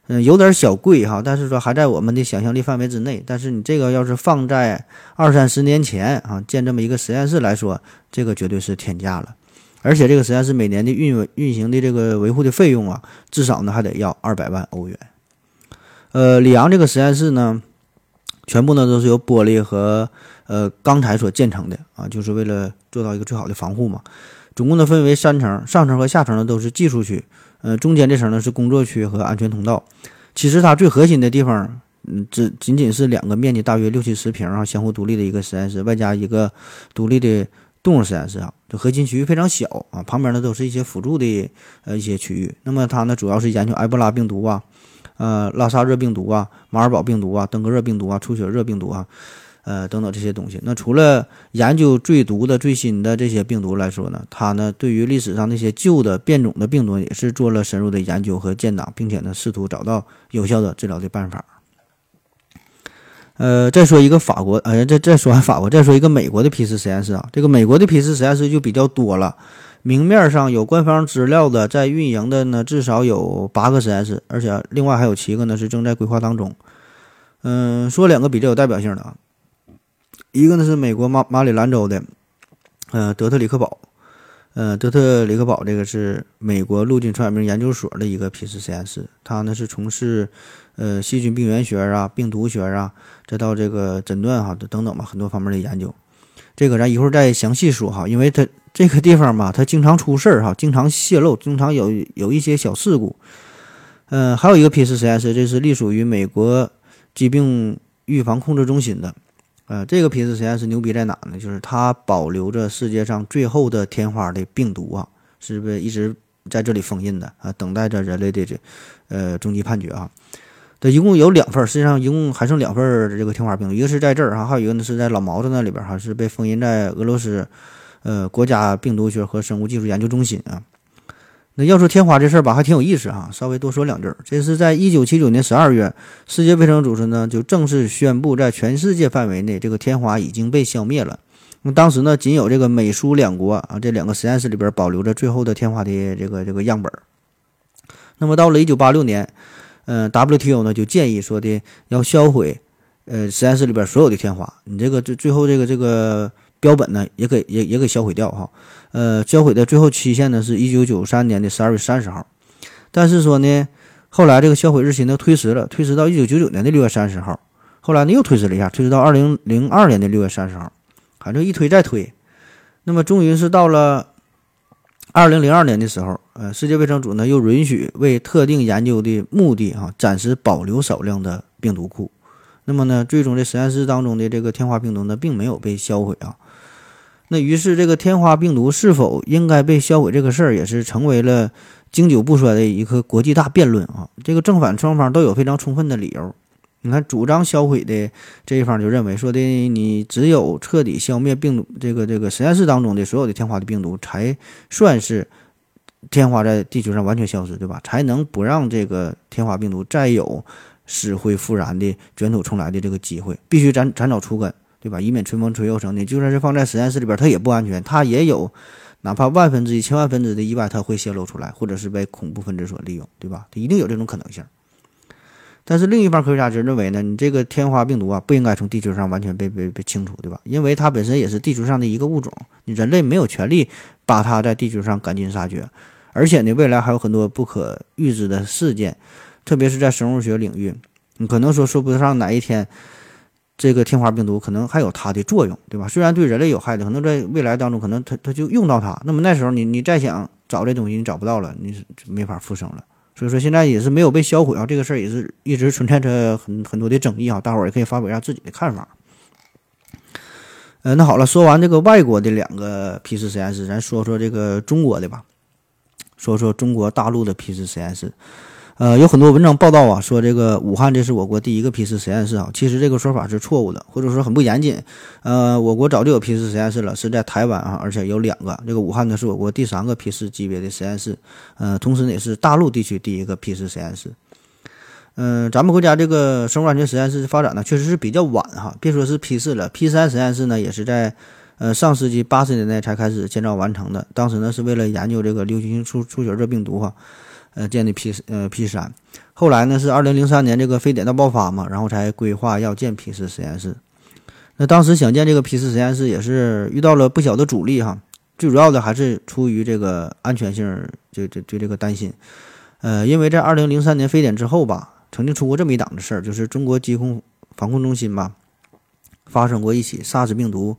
嗯，有点小贵哈，但是说还在我们的想象力范围之内。但是你这个要是放在二三十年前啊，建这么一个实验室来说，这个绝对是天价了。而且这个实验室每年的运运行的这个维护的费用啊，至少呢还得要二百万欧元。呃，里昂这个实验室呢，全部呢都是由玻璃和。呃钢材所建成的啊，就是为了做到一个最好的防护嘛。总共呢分为三层，上层和下层呢都是技术区，呃，中间这层呢是工作区和安全通道。其实它最核心的地方，嗯，只仅仅是两个面积大约六七十平啊，相互独立的一个实验室，外加一个独立的动物实验室啊。这核心区域非常小啊，旁边呢都是一些辅助的呃一些区域。那么它呢主要是研究埃博拉病毒啊，呃，拉萨热病毒啊，马尔堡病毒啊，登革热病毒啊，出血热病毒啊。呃，等等这些东西。那除了研究最毒的、最新的这些病毒来说呢，它呢对于历史上那些旧的变种的病毒也是做了深入的研究和建档，并且呢试图找到有效的治疗的办法。呃，再说一个法国，呃，再再说法国，再说一个美国的批次实验室啊。这个美国的批次实验室就比较多了，明面上有官方资料的，在运营的呢至少有八个实验室，而且另外还有七个呢是正在规划当中。嗯，说两个比较有代表性的啊。一个呢是美国马马里兰州的，呃，德特里克堡，呃，德特里克堡这个是美国陆军传染病研究所的一个批次实验室，它呢是从事呃细菌病原学啊、病毒学啊，再到这个诊断哈等等吧，很多方面的研究。这个咱一会儿再详细说哈，因为它这个地方吧，它经常出事儿哈，经常泄漏，经常有有一些小事故。嗯，还有一个批次实验室，这是隶属于美国疾病预防控制中心的。呃，这个批次实验室牛逼在哪呢？就是它保留着世界上最后的天花的病毒啊，是不是一直在这里封印的啊？等待着人类的这呃终极判决啊。它一共有两份，实际上一共还剩两份这个天花病毒，一个是在这儿哈，还有一个呢是在老毛子那里边哈，是被封印在俄罗斯呃国家病毒学和生物技术研究中心啊。那要说天花这事儿吧，还挺有意思哈。稍微多说两句儿，这是在一九七九年十二月，世界卫生组织呢就正式宣布，在全世界范围内，这个天花已经被消灭了。那当时呢，仅有这个美苏两国啊，这两个实验室里边保留着最后的天花的这个这个样本。那么到了一九八六年，嗯，WTO 呢就建议说的要销毁，呃，实验室里边所有的天花。你这个最最后这个这个标本呢，也给也也给销毁掉哈。呃，销毁的最后期限呢是一九九三年的十二月三十号，但是说呢，后来这个销毁日期呢推迟了，推迟到一九九九年的六月三十号，后来呢又推迟了一下，推迟到二零零二年的六月三十号，反正一推再推，那么终于是到了二零零二年的时候，呃，世界卫生组呢又允许为特定研究的目的哈，暂时保留少量的病毒库，那么呢，最终这实验室当中的这个天花病毒呢，并没有被销毁啊。那于是，这个天花病毒是否应该被销毁这个事儿，也是成为了经久不衰的一个国际大辩论啊。这个正反双方都有非常充分的理由。你看，主张销毁的这一方就认为说的，你只有彻底消灭病毒，这个这个实验室当中的所有的天花的病毒，才算是天花在地球上完全消失，对吧？才能不让这个天花病毒再有死灰复燃的卷土重来的这个机会，必须斩斩草除根。对吧？以免春风吹又生。你就算是放在实验室里边，它也不安全，它也有哪怕万分之一、千万分之的意外，它会泄露出来，或者是被恐怖分子所利用，对吧？它一定有这种可能性。但是另一方科学家就认为呢，你这个天花病毒啊，不应该从地球上完全被被被清除，对吧？因为它本身也是地球上的一个物种，你人类没有权利把它在地球上赶尽杀绝。而且呢，未来还有很多不可预知的事件，特别是在生物学领域，你可能说说不上哪一天。这个天花病毒可能还有它的作用，对吧？虽然对人类有害的，可能在未来当中，可能它它就用到它。那么那时候你你再想找这东西，你找不到了，你是没法复生了。所以说现在也是没有被销毁啊，这个事儿也是一直存在着很很多的争议啊。大伙儿也可以发表一下自己的看法。呃，那好了，说完这个外国的两个批次实验室，咱说说这个中国的吧，说说中国大陆的批次实验室。呃，有很多文章报道啊，说这个武汉这是我国第一个批次实验室啊，其实这个说法是错误的，或者说很不严谨。呃，我国早就有批次实验室了，是在台湾啊，而且有两个。这个武汉呢，是我国第三个批次级别的实验室，呃，同时呢也是大陆地区第一个批次实验室。嗯，咱们国家这个生物安全实验室发展呢，确实是比较晚哈，别说是批次了，P 三实验室呢也是在呃上世纪八十年代才开始建造完成的，当时呢是为了研究这个流行性出出血热病毒哈。呃，建的 P 呃 P 三，后来呢是二零零三年这个非典大爆发嘛，然后才规划要建 P 四实验室。那当时想建这个 P 四实验室也是遇到了不小的阻力哈，最主要的还是出于这个安全性，就就就这个担心。呃，因为在二零零三年非典之后吧，曾经出过这么一档子事儿，就是中国疾控防控中心吧，发生过一起 SARS 病毒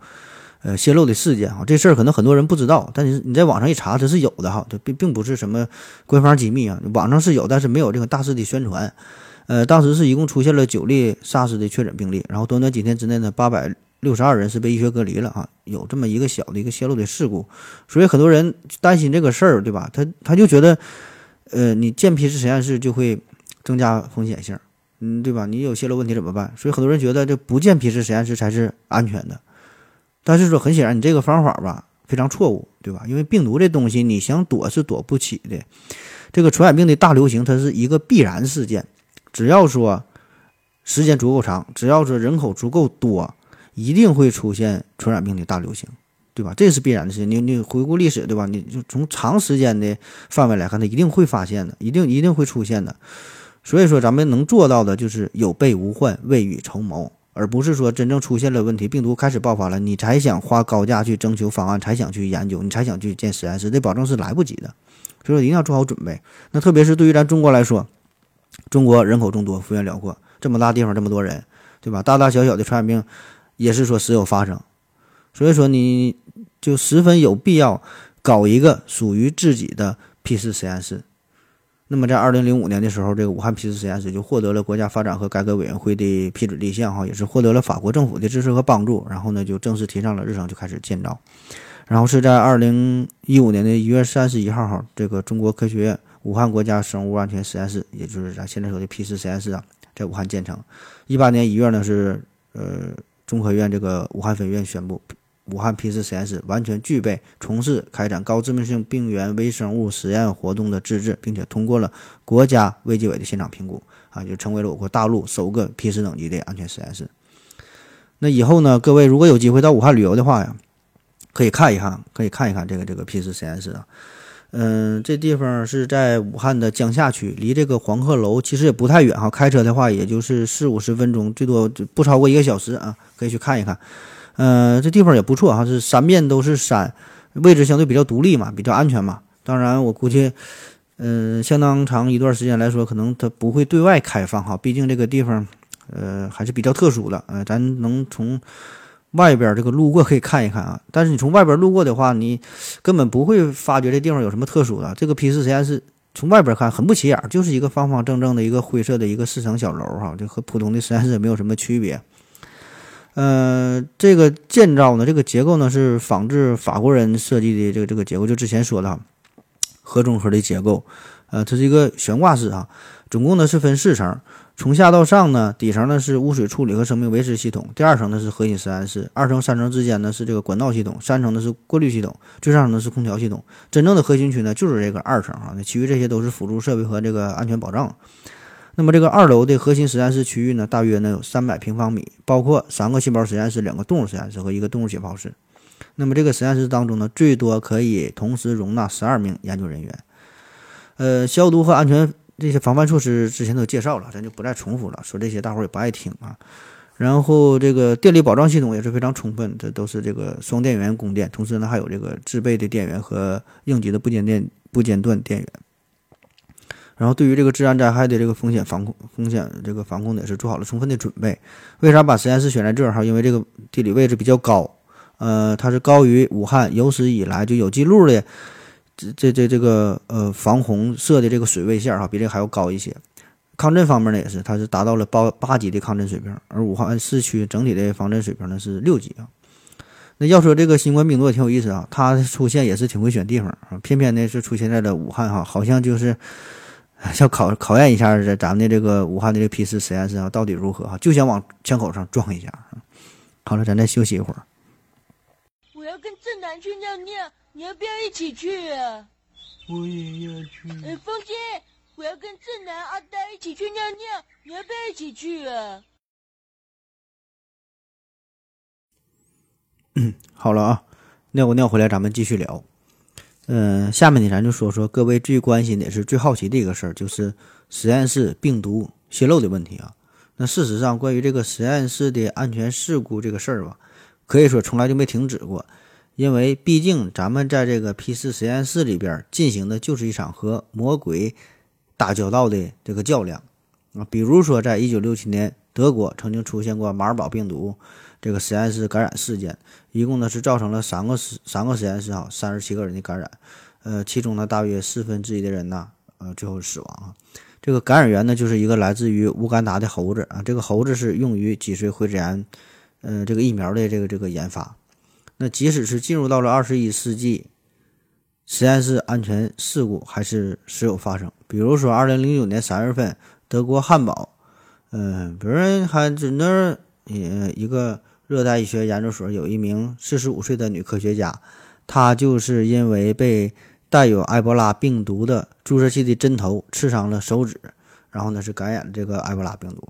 呃泄露的事件啊。这事儿可能很多人不知道，但是你在网上一查，这是有的哈，这并并不是什么官方机密啊，网上是有，但是没有这个大肆的宣传。呃，当时是一共出现了九例 SARS 的确诊病例，然后短短几天之内呢，八百六十二人是被医学隔离了啊，有这么一个小的一个泄露的事故，所以很多人担心这个事儿，对吧？他他就觉得，呃，你建 PCR 实验室就会增加风险性，嗯，对吧？你有泄露问题怎么办？所以很多人觉得这不建 PCR 实验室才是安全的，但是说很显然，你这个方法吧非常错误，对吧？因为病毒这东西你想躲是躲不起的，这个传染病的大流行它是一个必然事件。只要说时间足够长，只要说人口足够多，一定会出现传染病的大流行，对吧？这是必然的事情。你你回顾历史，对吧？你就从长时间的范围来看，它一定会发现的，一定一定会出现的。所以说，咱们能做到的就是有备无患，未雨绸缪，而不是说真正出现了问题，病毒开始爆发了，你才想花高价去征求方案，才想去研究，你才想去建实验室，这保证是来不及的。所以说，一定要做好准备。那特别是对于咱中国来说。中国人口众多，幅员辽阔，这么大地方，这么多人，对吧？大大小小的传染病也是说时有发生，所以说你就十分有必要搞一个属于自己的 P 四实验室。那么在二零零五年的时候，这个武汉 P 四实验室就获得了国家发展和改革委员会的批准立项，哈，也是获得了法国政府的支持和帮助，然后呢就正式提上了日程，就开始建造。然后是在二零一五年的一月三十一号，哈，这个中国科学院。武汉国家生物安全实验室，也就是咱现在说的 P 四实验室啊，在武汉建成。一八年一月呢，是呃中科院这个武汉分院宣布，武汉 P 四实验室完全具备从事开展高致命性病原微生物实验活动的资质，并且通过了国家卫计委的现场评估啊，就成为了我国大陆首个 P 四等级的安全实验室。那以后呢，各位如果有机会到武汉旅游的话呀，可以看一看，可以看一看这个这个 P 四实验室啊。嗯，这地方是在武汉的江夏区，离这个黄鹤楼其实也不太远哈。开车的话，也就是四五十分钟，最多不超过一个小时啊，可以去看一看。嗯，这地方也不错哈，是三面都是山，位置相对比较独立嘛，比较安全嘛。当然，我估计，嗯，相当长一段时间来说，可能它不会对外开放哈，毕竟这个地方，呃，还是比较特殊的。呃，咱能从。外边这个路过可以看一看啊，但是你从外边路过的话，你根本不会发觉这地方有什么特殊的。这个 P 四实验室从外边看很不起眼，就是一个方方正正的一个灰色的一个四层小楼哈，就和普通的实验室没有什么区别。呃，这个建造呢，这个结构呢是仿制法国人设计的这个这个结构，就之前说的核中核的结构。呃，它是一个悬挂式啊，总共呢是分四层。从下到上呢，底层呢是污水处理和生命维持系统，第二层呢是核心实验室，二层、三层之间呢是这个管道系统，三层呢是过滤系统，最上层呢是空调系统。真正的核心区呢就是这个二层啊，那其余这些都是辅助设备和这个安全保障。那么这个二楼的核心实验室区域呢，大约呢有三百平方米，包括三个细胞实验室、两个动物实验室和一个动物解剖室。那么这个实验室当中呢，最多可以同时容纳十二名研究人员。呃，消毒和安全。这些防范措施之前都介绍了，咱就不再重复了。说这些大伙儿也不爱听啊。然后这个电力保障系统也是非常充分，这都是这个双电源供电，同时呢还有这个自备的电源和应急的不间电不间断电源。然后对于这个自然灾害的这个风险防控、风险这个防控也是做好了充分的准备。为啥把实验室选在这儿哈？因为这个地理位置比较高，呃，它是高于武汉有史以来就有记录的。这这这这个呃防洪设的这个水位线哈，比这还要高一些。抗震方面呢，也是它是达到了八八级的抗震水平，而武汉市区整体的防震水平呢是六级啊。那要说这个新冠病毒也挺有意思啊，它出现也是挺会选地方啊，偏偏呢是出现在了武汉哈，好像就是要考考验一下这咱们的这个武汉的这个 P 四实验室啊到底如何哈，就想往枪口上撞一下。好了，咱再休息一会儿。我要跟正南去尿尿。你要不要一起去啊？我也要去。哎，风姐，我要跟正南、阿呆一起去尿尿，你要不要一起去啊？嗯，好了啊，尿过尿回来，咱们继续聊。嗯，下面呢，咱就说说各位最关心的也是最好奇的一个事儿，就是实验室病毒泄露的问题啊。那事实上，关于这个实验室的安全事故这个事儿吧，可以说从来就没停止过。因为毕竟咱们在这个 P 四实验室里边进行的就是一场和魔鬼打交道的这个较量啊。比如说，在一九六七年，德国曾经出现过马尔堡病毒，这个实验室感染事件，一共呢是造成了三个实三个实验室啊，三十七个人的感染，呃，其中呢大约四分之一的人呢，呃，最后死亡啊。这个感染源呢就是一个来自于乌干达的猴子啊，这个猴子是用于脊髓灰质炎，呃，这个疫苗的这个这个研发。那即使是进入到了二十一世纪，实验室安全事故还是时有发生。比如说，二零零九年三月份，德国汉堡，嗯，别人还在那儿，呃，一个热带医学研究所有一名四十五岁的女科学家，她就是因为被带有埃博拉病毒的注射器的针头刺伤了手指，然后呢是感染了这个埃博拉病毒。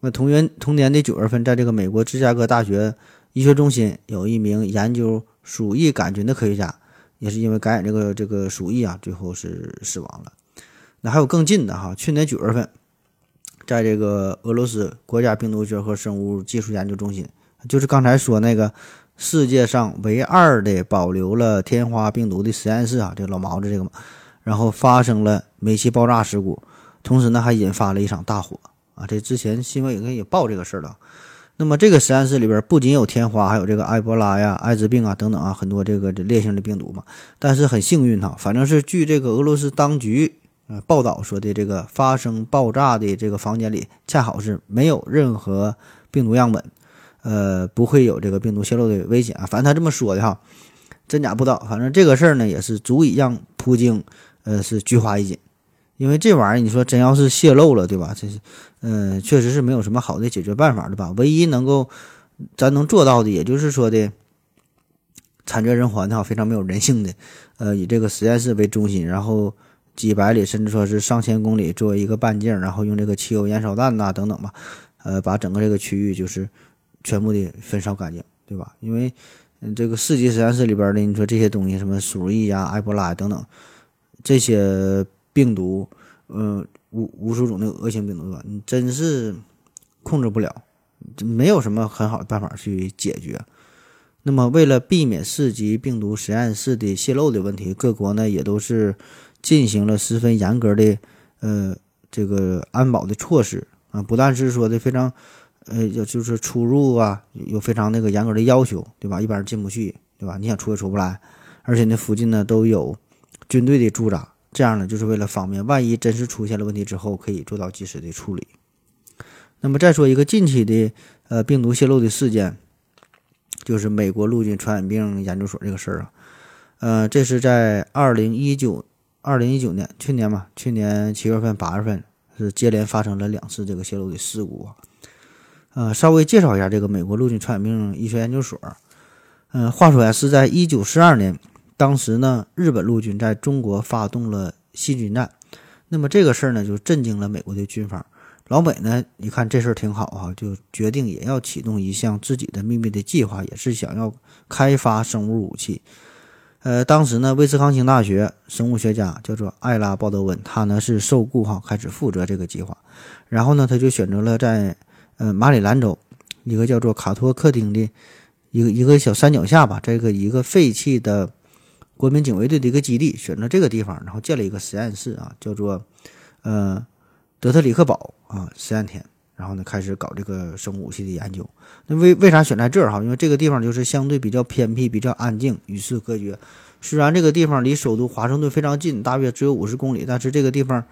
那同年同年的九月份，在这个美国芝加哥大学。医学中心有一名研究鼠疫杆菌的科学家，也是因为感染这个这个鼠疫啊，最后是死亡了。那还有更近的哈，去年九月份，在这个俄罗斯国家病毒学和生物技术研究中心，就是刚才说那个世界上唯二的保留了天花病毒的实验室啊，这老毛子这个嘛，然后发生了煤气爆炸事故，同时呢还引发了一场大火啊。这之前新闻应该也报这个事儿了。那么这个实验室里边不仅有天花，还有这个埃博拉呀、艾滋病啊等等啊，很多这个这烈性的病毒嘛。但是很幸运哈，反正是据这个俄罗斯当局呃报道说的，这个发生爆炸的这个房间里恰好是没有任何病毒样本，呃，不会有这个病毒泄露的危险啊。反正他这么说的哈，真假不知道。反正这个事儿呢，也是足以让普京呃是菊花一紧。因为这玩意儿，你说真要是泄露了，对吧？这是，嗯，确实是没有什么好的解决办法的吧？唯一能够咱能做到的，也就是说的惨绝人寰的哈，非常没有人性的，呃，以这个实验室为中心，然后几百里甚至说是上千公里作为一个半径，然后用这个汽油燃烧弹呐等等吧，呃，把整个这个区域就是全部的焚烧干净，对吧？因为嗯，这个四级实验室里边的，你说这些东西，什么鼠疫呀、埃博拉等等这些。病毒，呃，无无数种的恶性病毒吧，你真是控制不了，没有什么很好的办法去解决。那么，为了避免四级病毒实验室的泄露的问题，各国呢也都是进行了十分严格的呃这个安保的措施啊，不但是说的非常呃，就是出入啊有非常那个严格的要求，对吧？一般人进不去，对吧？你想出也出不来，而且那附近呢都有军队的驻扎。这样呢，就是为了方便，万一真是出现了问题之后，可以做到及时的处理。那么再说一个近期的呃病毒泄露的事件，就是美国陆军传染病研究所这个事儿啊，呃，这是在二零一九二零一九年去年嘛，去年七月份八月份是接连发生了两次这个泄露的事故啊。呃，稍微介绍一下这个美国陆军传染病医学研究所，嗯，话说呀，是在一九四二年。当时呢，日本陆军在中国发动了细菌战，那么这个事儿呢，就震惊了美国的军方。老美呢，一看这事儿挺好啊，就决定也要启动一项自己的秘密的计划，也是想要开发生物武器。呃，当时呢，威斯康星大学生物学家叫做艾拉鲍德温，他呢是受雇哈，开始负责这个计划。然后呢，他就选择了在呃马里兰州一个叫做卡托克丁的一个一个小山脚下吧，这个一个废弃的。国民警卫队的一个基地，选择这个地方，然后建了一个实验室啊，叫做呃德特里克堡啊实验田，然后呢开始搞这个生物武器的研究。那为为啥选在这儿哈？因为这个地方就是相对比较偏僻、比较安静、与世隔绝。虽然这个地方离首都华盛顿非常近，大约只有五十公里，但是这个地方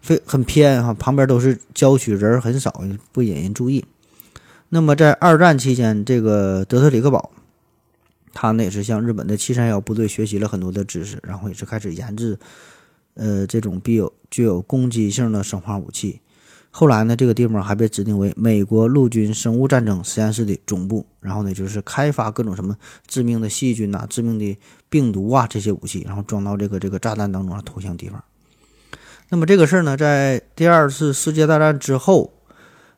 非很偏哈，旁边都是郊区，人很少，不引人注意。那么在二战期间，这个德特里克堡。他呢也是向日本的七三幺部队学习了很多的知识，然后也是开始研制，呃，这种具有具有攻击性的生化武器。后来呢，这个地方还被指定为美国陆军生物战争实验室的总部，然后呢就是开发各种什么致命的细菌呐、致命的病毒啊这些武器，然后装到这个这个炸弹当中啊投向敌方。那么这个事儿呢，在第二次世界大战之后，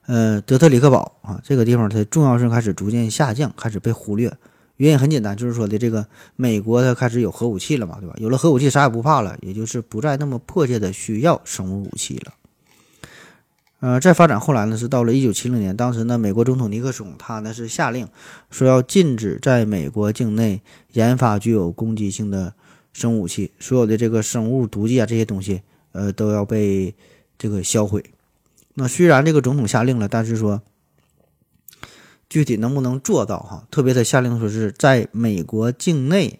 呃，德特里克堡啊这个地方它的重要性开始逐渐下降，开始被忽略。原因很简单，就是说的这个美国它开始有核武器了嘛，对吧？有了核武器，啥也不怕了，也就是不再那么迫切的需要生物武器了。呃，再发展后来呢，是到了一九七零年，当时呢，美国总统尼克松他呢是下令说要禁止在美国境内研发具有攻击性的生物武器，所有的这个生物毒剂啊这些东西，呃，都要被这个销毁。那虽然这个总统下令了，但是说。具体能不能做到哈？特别他下令说是在美国境内，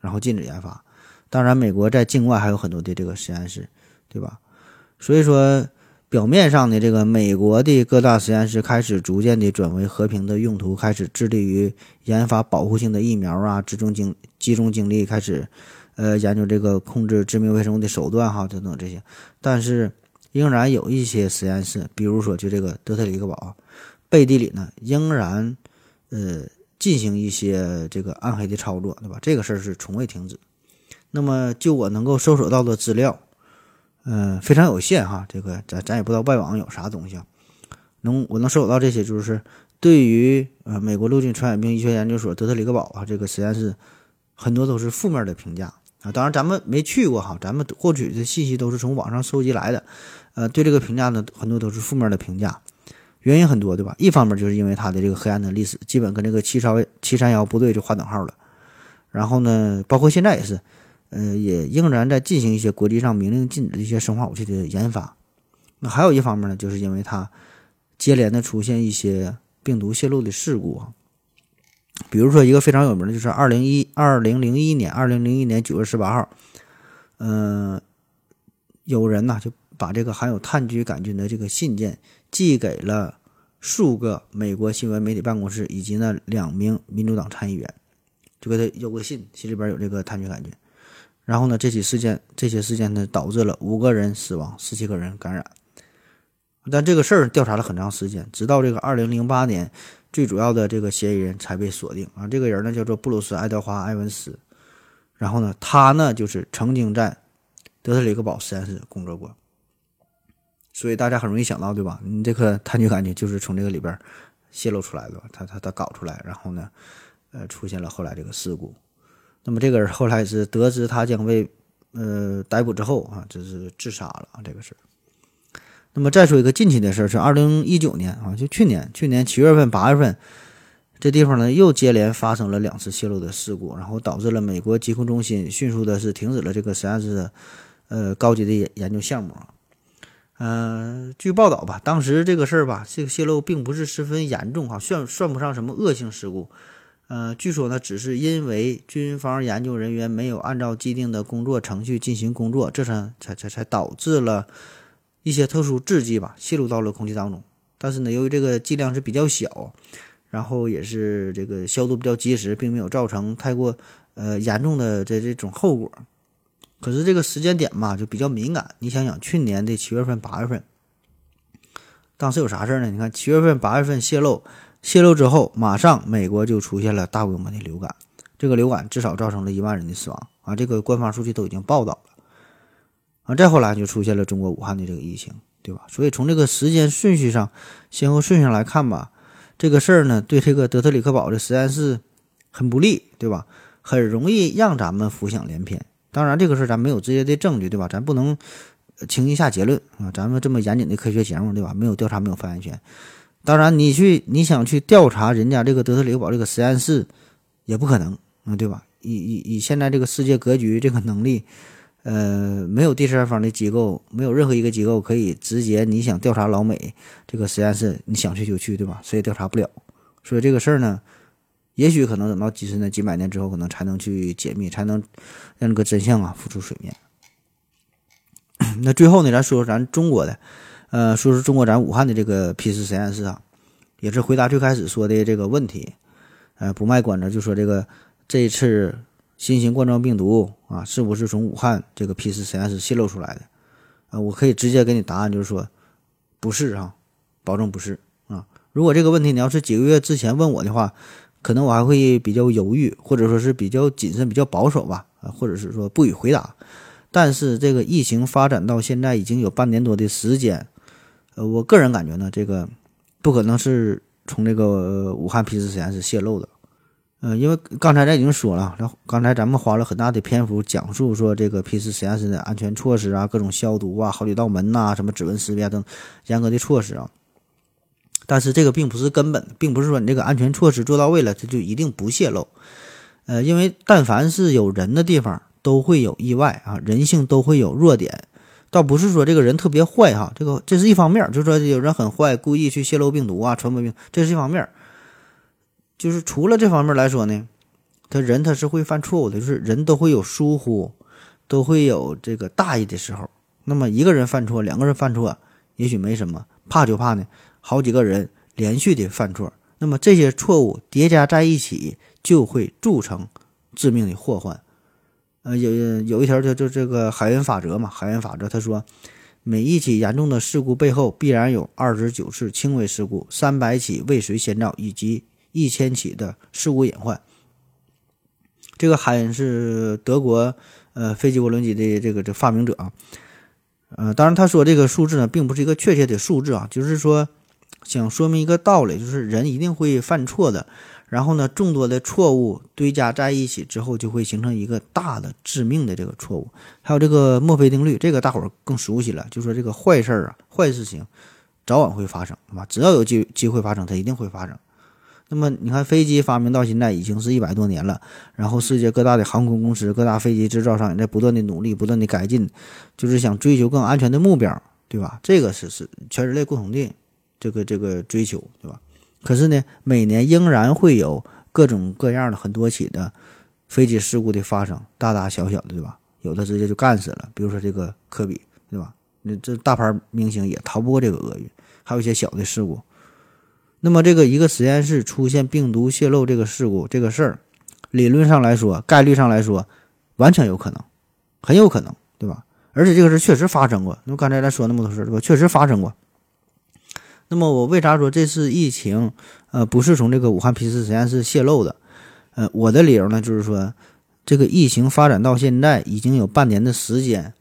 然后禁止研发。当然，美国在境外还有很多的这个实验室，对吧？所以说，表面上的这个美国的各大实验室开始逐渐的转为和平的用途，开始致力于研发保护性的疫苗啊，集中精集中精力开始，呃，研究这个控制致命微生物的手段哈，等等这些。但是，仍然有一些实验室，比如说就这个德特里克堡。背地里呢，仍然，呃，进行一些这个暗黑的操作，对吧？这个事儿是从未停止。那么，就我能够搜索到的资料，嗯，非常有限哈。这个咱咱也不知道外网有啥东西啊。能我能搜索到这些，就是对于呃美国陆军传染病医学研究所德特里克堡啊这个实验室，很多都是负面的评价啊。当然咱们没去过哈，咱们获取的信息都是从网上收集来的，呃，对这个评价呢，很多都是负面的评价。原因很多，对吧？一方面就是因为它的这个黑暗的历史，基本跟这个七朝七三幺部队就划等号了。然后呢，包括现在也是，呃，也仍然在进行一些国际上明令禁止的一些生化武器的研发。那还有一方面呢，就是因为它接连的出现一些病毒泄露的事故啊。比如说一个非常有名的，就是二零一二零零一年，二零零一年九月十八号，嗯，有人呢就把这个含有炭疽杆菌的这个信件。寄给了数个美国新闻媒体办公室以及呢两名民主党参议员，就给他邮个信，信里边有这个炭疽杆菌。然后呢，这起事件，这些事件呢导致了五个人死亡，十七个人感染。但这个事儿调查了很长时间，直到这个二零零八年，最主要的这个嫌疑人才被锁定啊。这个人呢叫做布鲁斯·爱德华·埃文斯。然后呢，他呢就是曾经在德特里克堡实验室工作过。所以大家很容易想到，对吧？你这颗炭疽杆菌就是从这个里边泄露出来的，他他他搞出来，然后呢，呃，出现了后来这个事故。那么这个人后来是得知他将被呃逮捕之后啊，这是自杀了，这个事那么再说一个近期的事儿，是二零一九年啊，就去年，去年七月份、八月份，这地方呢又接连发生了两次泄露的事故，然后导致了美国疾控中心迅速的是停止了这个实验室的呃高级的研研究项目。嗯，据报道吧，当时这个事儿吧，这个泄露并不是十分严重哈，算算不上什么恶性事故。呃，据说呢，只是因为军方研究人员没有按照既定的工作程序进行工作，这才才才才导致了一些特殊制剂吧泄露到了空气当中。但是呢，由于这个剂量是比较小，然后也是这个消毒比较及时，并没有造成太过呃严重的这这种后果。可是这个时间点嘛，就比较敏感。你想想，去年的七月份、八月份，当时有啥事儿呢？你看七月份、八月份泄露，泄露之后，马上美国就出现了大规模的流感。这个流感至少造成了一万人的死亡啊！这个官方数据都已经报道了再后来就出现了中国武汉的这个疫情，对吧？所以从这个时间顺序上、先后顺序上来看吧，这个事儿呢，对这个德特里克堡的实验室很不利，对吧？很容易让咱们浮想联翩。当然，这个事儿咱没有直接的证据，对吧？咱不能轻易下结论啊！咱们这么严谨的科学节目，对吧？没有调查，没有发言权。当然，你去你想去调查人家这个德特里克堡这个实验室，也不可能啊，对吧？以以以现在这个世界格局，这个能力，呃，没有第三方的机构，没有任何一个机构可以直接你想调查老美这个实验室，你想去就去，对吧？谁也调查不了。所以这个事儿呢。也许可能等到几十年、几百年之后，可能才能去解密，才能让这个真相啊浮出水面。那最后呢，咱说说咱中国的，呃，说说中国咱武汉的这个 P 四实验室啊，也是回答最开始说的这个问题。呃，不卖关子，就说这个这一次新型冠状病毒啊，是不是从武汉这个 P 四实验室泄露出来的？啊，我可以直接给你答案，就是说不是啊，保证不是啊。如果这个问题你要是几个月之前问我的话，可能我还会比较犹豫，或者说是比较谨慎、比较保守吧，啊，或者是说不予回答。但是这个疫情发展到现在已经有半年多的时间，呃，我个人感觉呢，这个不可能是从这个武汉 P 四实验室泄露的，呃，因为刚才咱已经说了，然后刚才咱们花了很大的篇幅讲述说这个 P 四实验室的安全措施啊，各种消毒啊，好几道门呐，什么指纹识别等严格的措施啊。但是这个并不是根本，并不是说你这个安全措施做到位了，它就一定不泄露。呃，因为但凡是有人的地方，都会有意外啊，人性都会有弱点。倒不是说这个人特别坏哈，这个这是一方面，就是说有人很坏，故意去泄露病毒啊，传播病，这是一方面。就是除了这方面来说呢，他人他是会犯错误的，就是人都会有疏忽，都会有这个大意的时候。那么一个人犯错，两个人犯错，也许没什么，怕就怕呢，好几个人连续的犯错，那么这些错误叠加在一起，就会铸成致命的祸患。呃，有有一条叫就这个海恩法则嘛，海恩法则他说，每一起严重的事故背后必然有二十九次轻微事故，三百起未遂先兆，以及一千起的事故隐患。这个海恩是德国呃飞机涡轮机的这个这发明者啊。呃，当然，他说这个数字呢，并不是一个确切的数字啊，就是说，想说明一个道理，就是人一定会犯错的。然后呢，众多的错误堆加在一起之后，就会形成一个大的致命的这个错误。还有这个墨菲定律，这个大伙儿更熟悉了，就说这个坏事儿啊，坏事情早晚会发生，是吧？只要有机机会发生，它一定会发生。那么你看，飞机发明到现在已经是一百多年了，然后世界各大的航空公司、各大飞机制造商也在不断的努力、不断的改进，就是想追求更安全的目标，对吧？这个是是全人类共同的这个这个追求，对吧？可是呢，每年仍然会有各种各样的很多起的飞机事故的发生，大大小小的，对吧？有的直接就干死了，比如说这个科比，对吧？那这大牌明星也逃不过这个厄运，还有一些小的事故。那么，这个一个实验室出现病毒泄露这个事故这个事儿，理论上来说，概率上来说，完全有可能，很有可能，对吧？而且这个事确实发生过。那么刚才咱说那么多事儿，对吧？确实发生过。那么我为啥说这次疫情，呃，不是从这个武汉皮斯实验室泄露的？呃，我的理由呢，就是说，这个疫情发展到现在已经有半年的时间，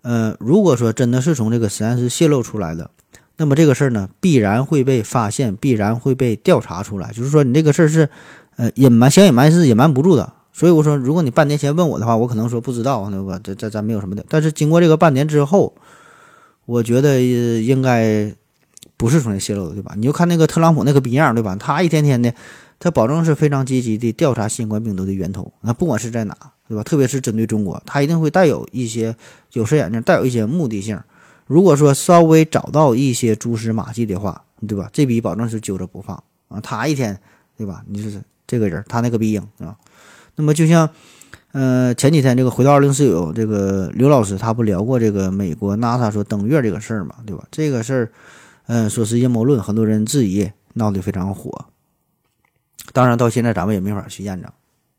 呃，如果说真的是从这个实验室泄露出来的。那么这个事儿呢，必然会被发现，必然会被调查出来。就是说，你这个事儿是，呃，隐瞒，想隐瞒是隐瞒不住的。所以我说，如果你半年前问我的话，我可能说不知道，对吧？这这咱没有什么的。但是经过这个半年之后，我觉得应该不是从这泄露的，对吧？你就看那个特朗普那个逼样，对吧？他一天天的，他保证是非常积极的调查新冠病毒的源头。那不管是在哪，对吧？特别是针对中国，他一定会带有一些有色眼镜，带有一些目的性。如果说稍微找到一些蛛丝马迹的话，对吧？这笔保证是揪着不放啊！他一天，对吧？你是这个人，他那个逼影啊。那么就像，呃，前几天这个回到二零四九，这个刘老师他不聊过这个美国 NASA 说登月这个事儿嘛，对吧？这个事儿，嗯，说是阴谋论，很多人质疑，闹得非常火。当然到现在咱们也没法去验证，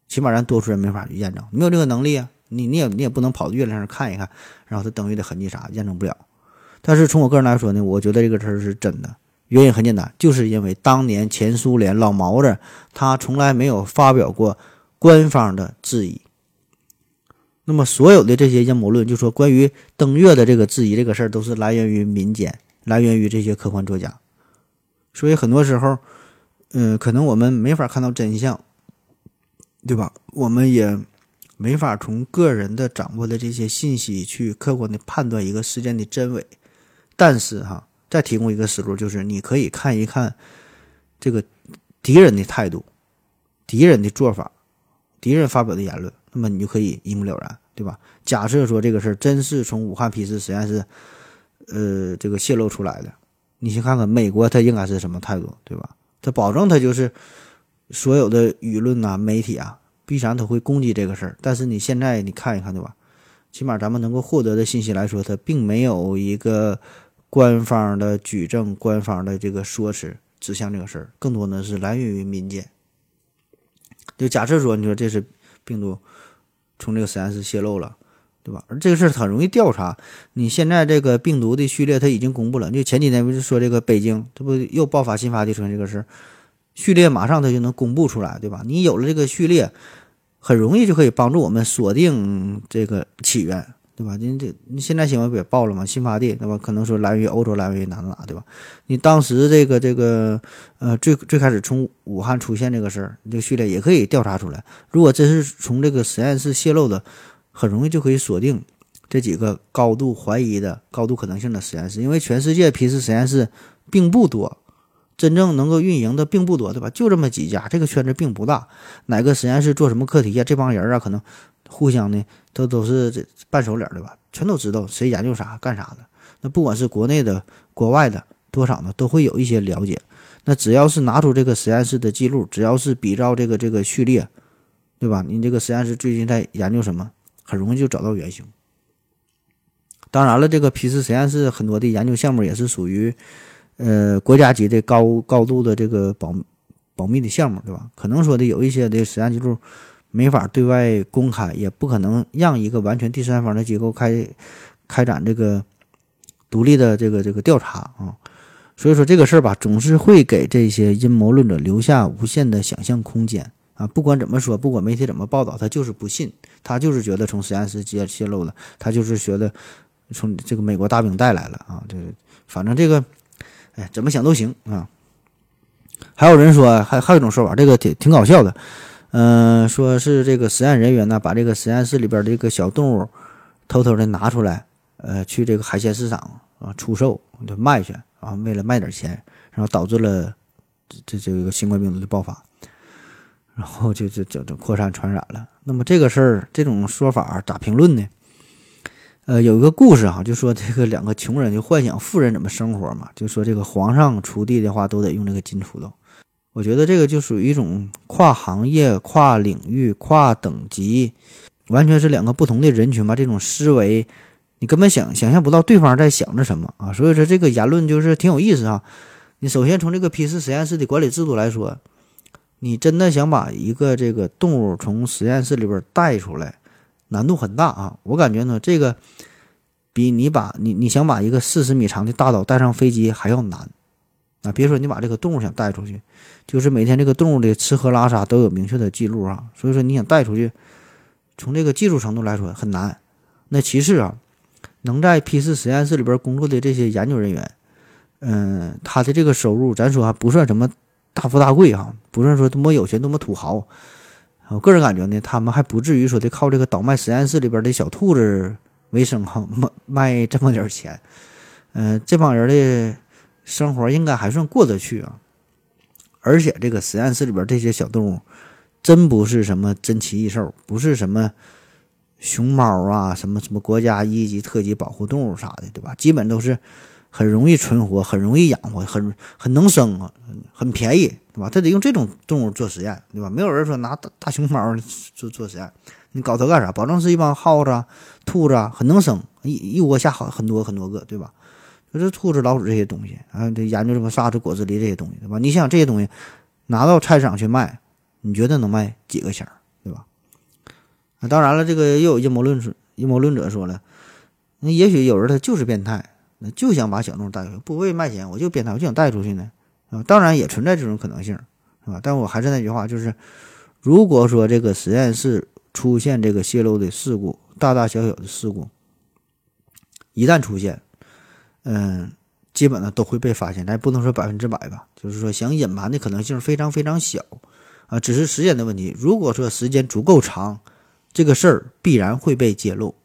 起码咱多数人没法去验证，没有这个能力啊。你你也你也不能跑到月亮上看一看，然后他登月的痕迹啥验证不了。但是从我个人来说呢，我觉得这个事是真的。原因很简单，就是因为当年前苏联老毛子他从来没有发表过官方的质疑。那么所有的这些阴谋论，就说关于登月的这个质疑这个事儿，都是来源于民间，来源于这些科幻作家。所以很多时候，嗯，可能我们没法看到真相，对吧？我们也没法从个人的掌握的这些信息去客观的判断一个事件的真伪。但是哈，再提供一个思路，就是你可以看一看这个敌人的态度、敌人的做法、敌人发表的言论，那么你就可以一目了然，对吧？假设说这个事儿真是从武汉皮斯实验室，呃，这个泄露出来的，你去看看美国，他应该是什么态度，对吧？他保证他就是所有的舆论呐、媒体啊，必然他会攻击这个事儿。但是你现在你看一看，对吧？起码咱们能够获得的信息来说，它并没有一个。官方的举证，官方的这个说辞指向这个事儿，更多的是来源于民间。就假设说，你说这是病毒从这个实验室泄露了，对吧？而这个事很容易调查。你现在这个病毒的序列它已经公布了，就前几天不是说这个北京这不又爆发新发地出现这个事，序列马上它就能公布出来，对吧？你有了这个序列，很容易就可以帮助我们锁定这个起源。对吧？你这你现在新闻不也报了吗？新发地对吧？可能说来源于欧洲，来源于哪哪哪，对吧？你当时这个这个呃最最开始从武汉出现这个事儿，这个序列也可以调查出来。如果真是从这个实验室泄露的，很容易就可以锁定这几个高度怀疑的、高度可能性的实验室，因为全世界皮实实验室并不多，真正能够运营的并不多，对吧？就这么几家，这个圈子并不大。哪个实验室做什么课题啊？这帮人啊，可能。互相呢，都都是这半熟脸，的吧？全都知道谁研究啥干啥的。那不管是国内的、国外的，多少呢，都会有一些了解。那只要是拿出这个实验室的记录，只要是比照这个这个序列，对吧？你这个实验室最近在研究什么，很容易就找到原型。当然了，这个批次实验室很多的研究项目也是属于，呃，国家级的高高度的这个保保密的项目，对吧？可能说的有一些的实验记录没法对外公开，也不可能让一个完全第三方的机构开开展这个独立的这个这个调查啊。所以说这个事儿吧，总是会给这些阴谋论者留下无限的想象空间啊！不管怎么说，不管媒体怎么报道，他就是不信，他就是觉得从实验室揭泄露的，他就是觉得从这个美国大兵带来了啊！这反正这个，哎，怎么想都行啊！还有人说，还还有一种说法，这个挺挺搞笑的，嗯，说是这个实验人员呢，把这个实验室里边这个小动物偷偷的拿出来，呃，去这个海鲜市场啊出售，就卖去。啊，为了卖点钱，然后导致了这这这个新冠病毒的爆发，然后就就就就扩散传染了。那么这个事儿，这种说法咋评论呢？呃，有一个故事哈，就说这个两个穷人就幻想富人怎么生活嘛，就说这个皇上锄地的话都得用这个金锄头。我觉得这个就属于一种跨行业、跨领域、跨等级，完全是两个不同的人群吧，这种思维。你根本想想象不到对方在想着什么啊！所以说这个言论就是挺有意思啊。你首先从这个批次实验室的管理制度来说，你真的想把一个这个动物从实验室里边带出来，难度很大啊。我感觉呢，这个比你把你你想把一个四十米长的大岛带上飞机还要难啊！别说你把这个动物想带出去，就是每天这个动物的吃喝拉撒都有明确的记录啊。所以说你想带出去，从这个技术程度来说很难。那其次啊。能在批次实验室里边工作的这些研究人员，嗯，他的这个收入，咱说还不算什么大富大贵哈，不算说多么有钱多么土豪。我个人感觉呢，他们还不至于说的靠这个倒卖实验室里边的小兔子为生哈，卖卖这么点钱。嗯，这帮人的生活应该还算过得去啊。而且这个实验室里边这些小动物，真不是什么珍奇异兽，不是什么。熊猫啊，什么什么国家一级特级保护动物啥的，对吧？基本都是很容易存活、很容易养活、很很能生啊，很便宜，对吧？他得用这种动物做实验，对吧？没有人说拿大大熊猫做做实验，你搞它干啥？保证是一帮耗子、啊兔子，啊很能生，一一窝下好很多很多个，对吧？就是兔子、老鼠这些东西啊，得研究什么沙子、果子狸这些东西，对吧？你想这些东西拿到菜市场去卖，你觉得能卖几个钱儿？那当然了，这个又有阴谋论者，阴谋论者说了，那也许有人他就是变态，那就想把小动物带出去，不为卖钱，我就变态，我就想带出去呢，啊，当然也存在这种可能性，是吧？但我还是那句话，就是如果说这个实验室出现这个泄漏的事故，大大小小的事故，一旦出现，嗯，基本呢都会被发现，咱不能说百分之百吧，就是说想隐瞒的可能性非常非常小，啊，只是时间的问题。如果说时间足够长，这个事儿必然会被揭露，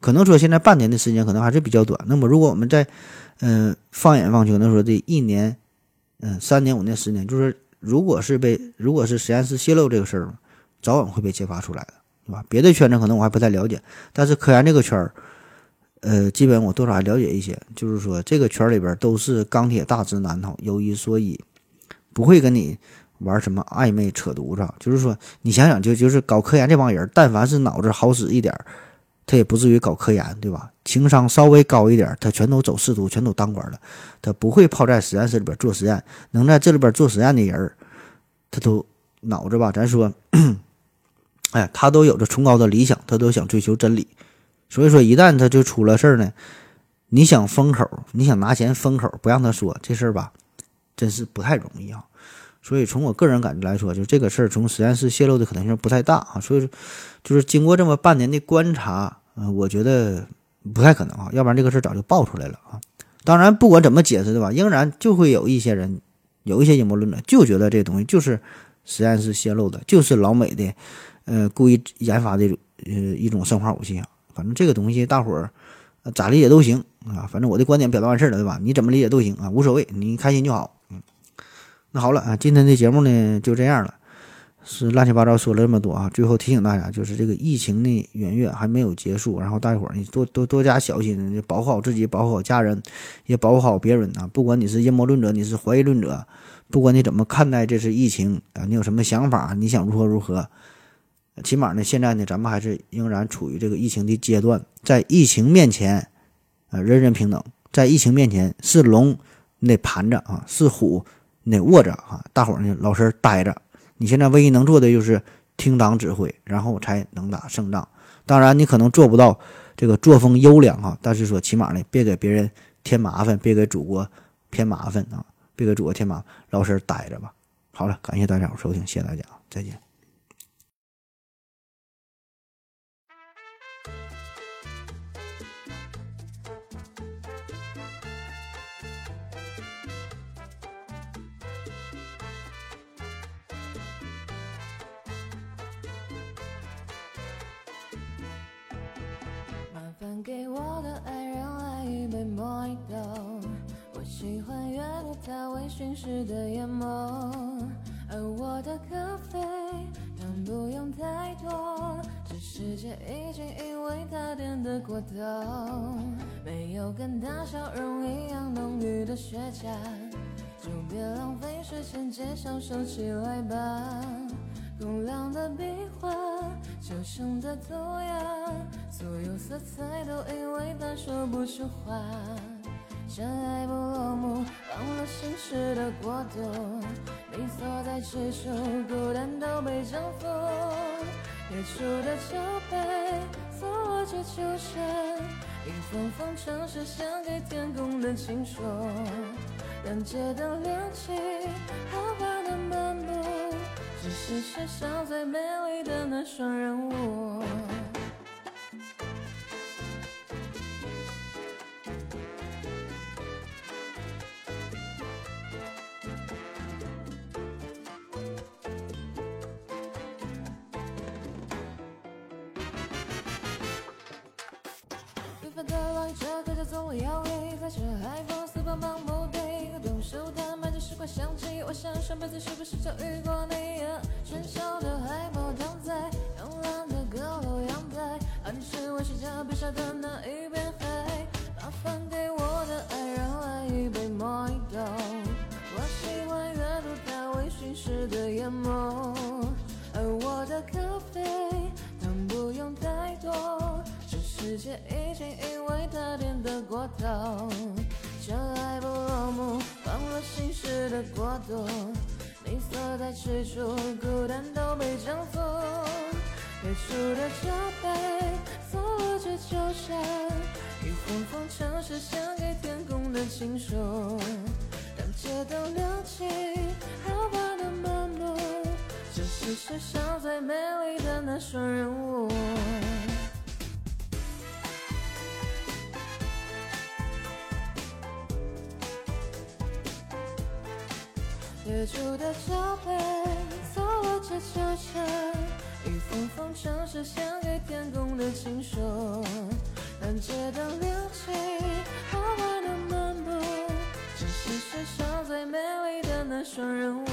可能说现在半年的时间可能还是比较短。那么如果我们在，嗯，放眼望去，可能说这一年，嗯，三年、五年、十年，就是如果是被，如果是实验室泄露这个事儿，早晚会被揭发出来的，对吧？别的圈子可能我还不太了解，但是科研这个圈儿，呃，基本我多少还了解一些。就是说这个圈里边都是钢铁大直男头，有一说一，不会跟你。玩什么暧昧扯犊子？就是说，你想想，就就是搞科研这帮人，但凡是脑子好使一点，他也不至于搞科研，对吧？情商稍微高一点，他全都走仕途，全都当官了，他不会泡在实验室里边做实验。能在这里边做实验的人，他都脑子吧？咱说，哎，他都有着崇高的理想，他都想追求真理。所以说，一旦他就出了事儿呢，你想封口，你想拿钱封口，不让他说这事儿吧，真是不太容易啊。所以从我个人感觉来说，就这个事儿从实验室泄露的可能性不太大啊。所以说，就是经过这么半年的观察，嗯，我觉得不太可能啊。要不然这个事儿早就爆出来了啊。当然，不管怎么解释，对吧？仍然就会有一些人，有一些阴谋论者就觉得这东西就是实验室泄露的，就是老美的，呃，故意研发的呃一种生化武器啊。反正这个东西大伙儿咋理解都行啊。反正我的观点表达完事儿了，对吧？你怎么理解都行啊，无所谓，你开心就好。嗯那好了啊，今天的节目呢就这样了，是乱七八糟说了这么多啊。最后提醒大家，就是这个疫情的元月还没有结束，然后大伙儿你多多多加小心，保护好自己，保护好家人，也保护好别人啊。不管你是阴谋论者，你是怀疑论者，不管你怎么看待这次疫情啊，你有什么想法，你想如何如何，起码呢，现在呢，咱们还是仍然处于这个疫情的阶段，在疫情面前，啊，人人平等，在疫情面前，是龙你得盘着啊，是虎你得卧着啊，大伙儿呢老实待着。你现在唯一能做的就是听党指挥，然后才能打胜仗。当然，你可能做不到这个作风优良哈，但是说起码呢，别给别人添麻烦，别给祖国添麻烦啊，别给祖国添麻烦，老实待着吧。好了，感谢大家伙收听，谢谢大家，再见。给我的爱人来一杯莫吉托，我喜欢阅读它微醺时的眼眸，而我的咖啡糖不用太多，这世界已经因为它甜得过头，没有跟大笑容一样浓郁的雪茄，就别浪费时间介绍，收起来吧。空亮的壁画，旧生的涂鸦，所有色彩都因为它说不出话。真爱不落幕，忘了心事的国度。你所在之处，孤单都被征服。月出的酒杯，错落着秋山，一封封城市献给天空的情书。当街灯亮起，豪华的漫步。只是世上最美丽的那双人舞。愉快的浪车，客家总会摇曳，在这海风四方盲目对，动手弹满着时光香。我想上辈子是不是就遇过你啊？喧嚣的海报躺在慵懒的阁楼阳台，而你是我世界笔下的那一片海。麻烦给我的爱人来一杯莫吉托，我喜欢阅读它微醺时的眼眸，而我的咖啡糖不用太多，这世界已经因为它甜得过头。的国度。你所在之处，孤单都被征服。月出的酒杯，错落着秋山，一封封城市献给天空的情书。当街灯亮起，豪华的漫步，这是世上最美丽的那双人舞。月出的酒杯，错落着秋山，一封封城市献给天空的情书。当街灯亮起，豪华的漫步，这是世上最美丽的那双人舞。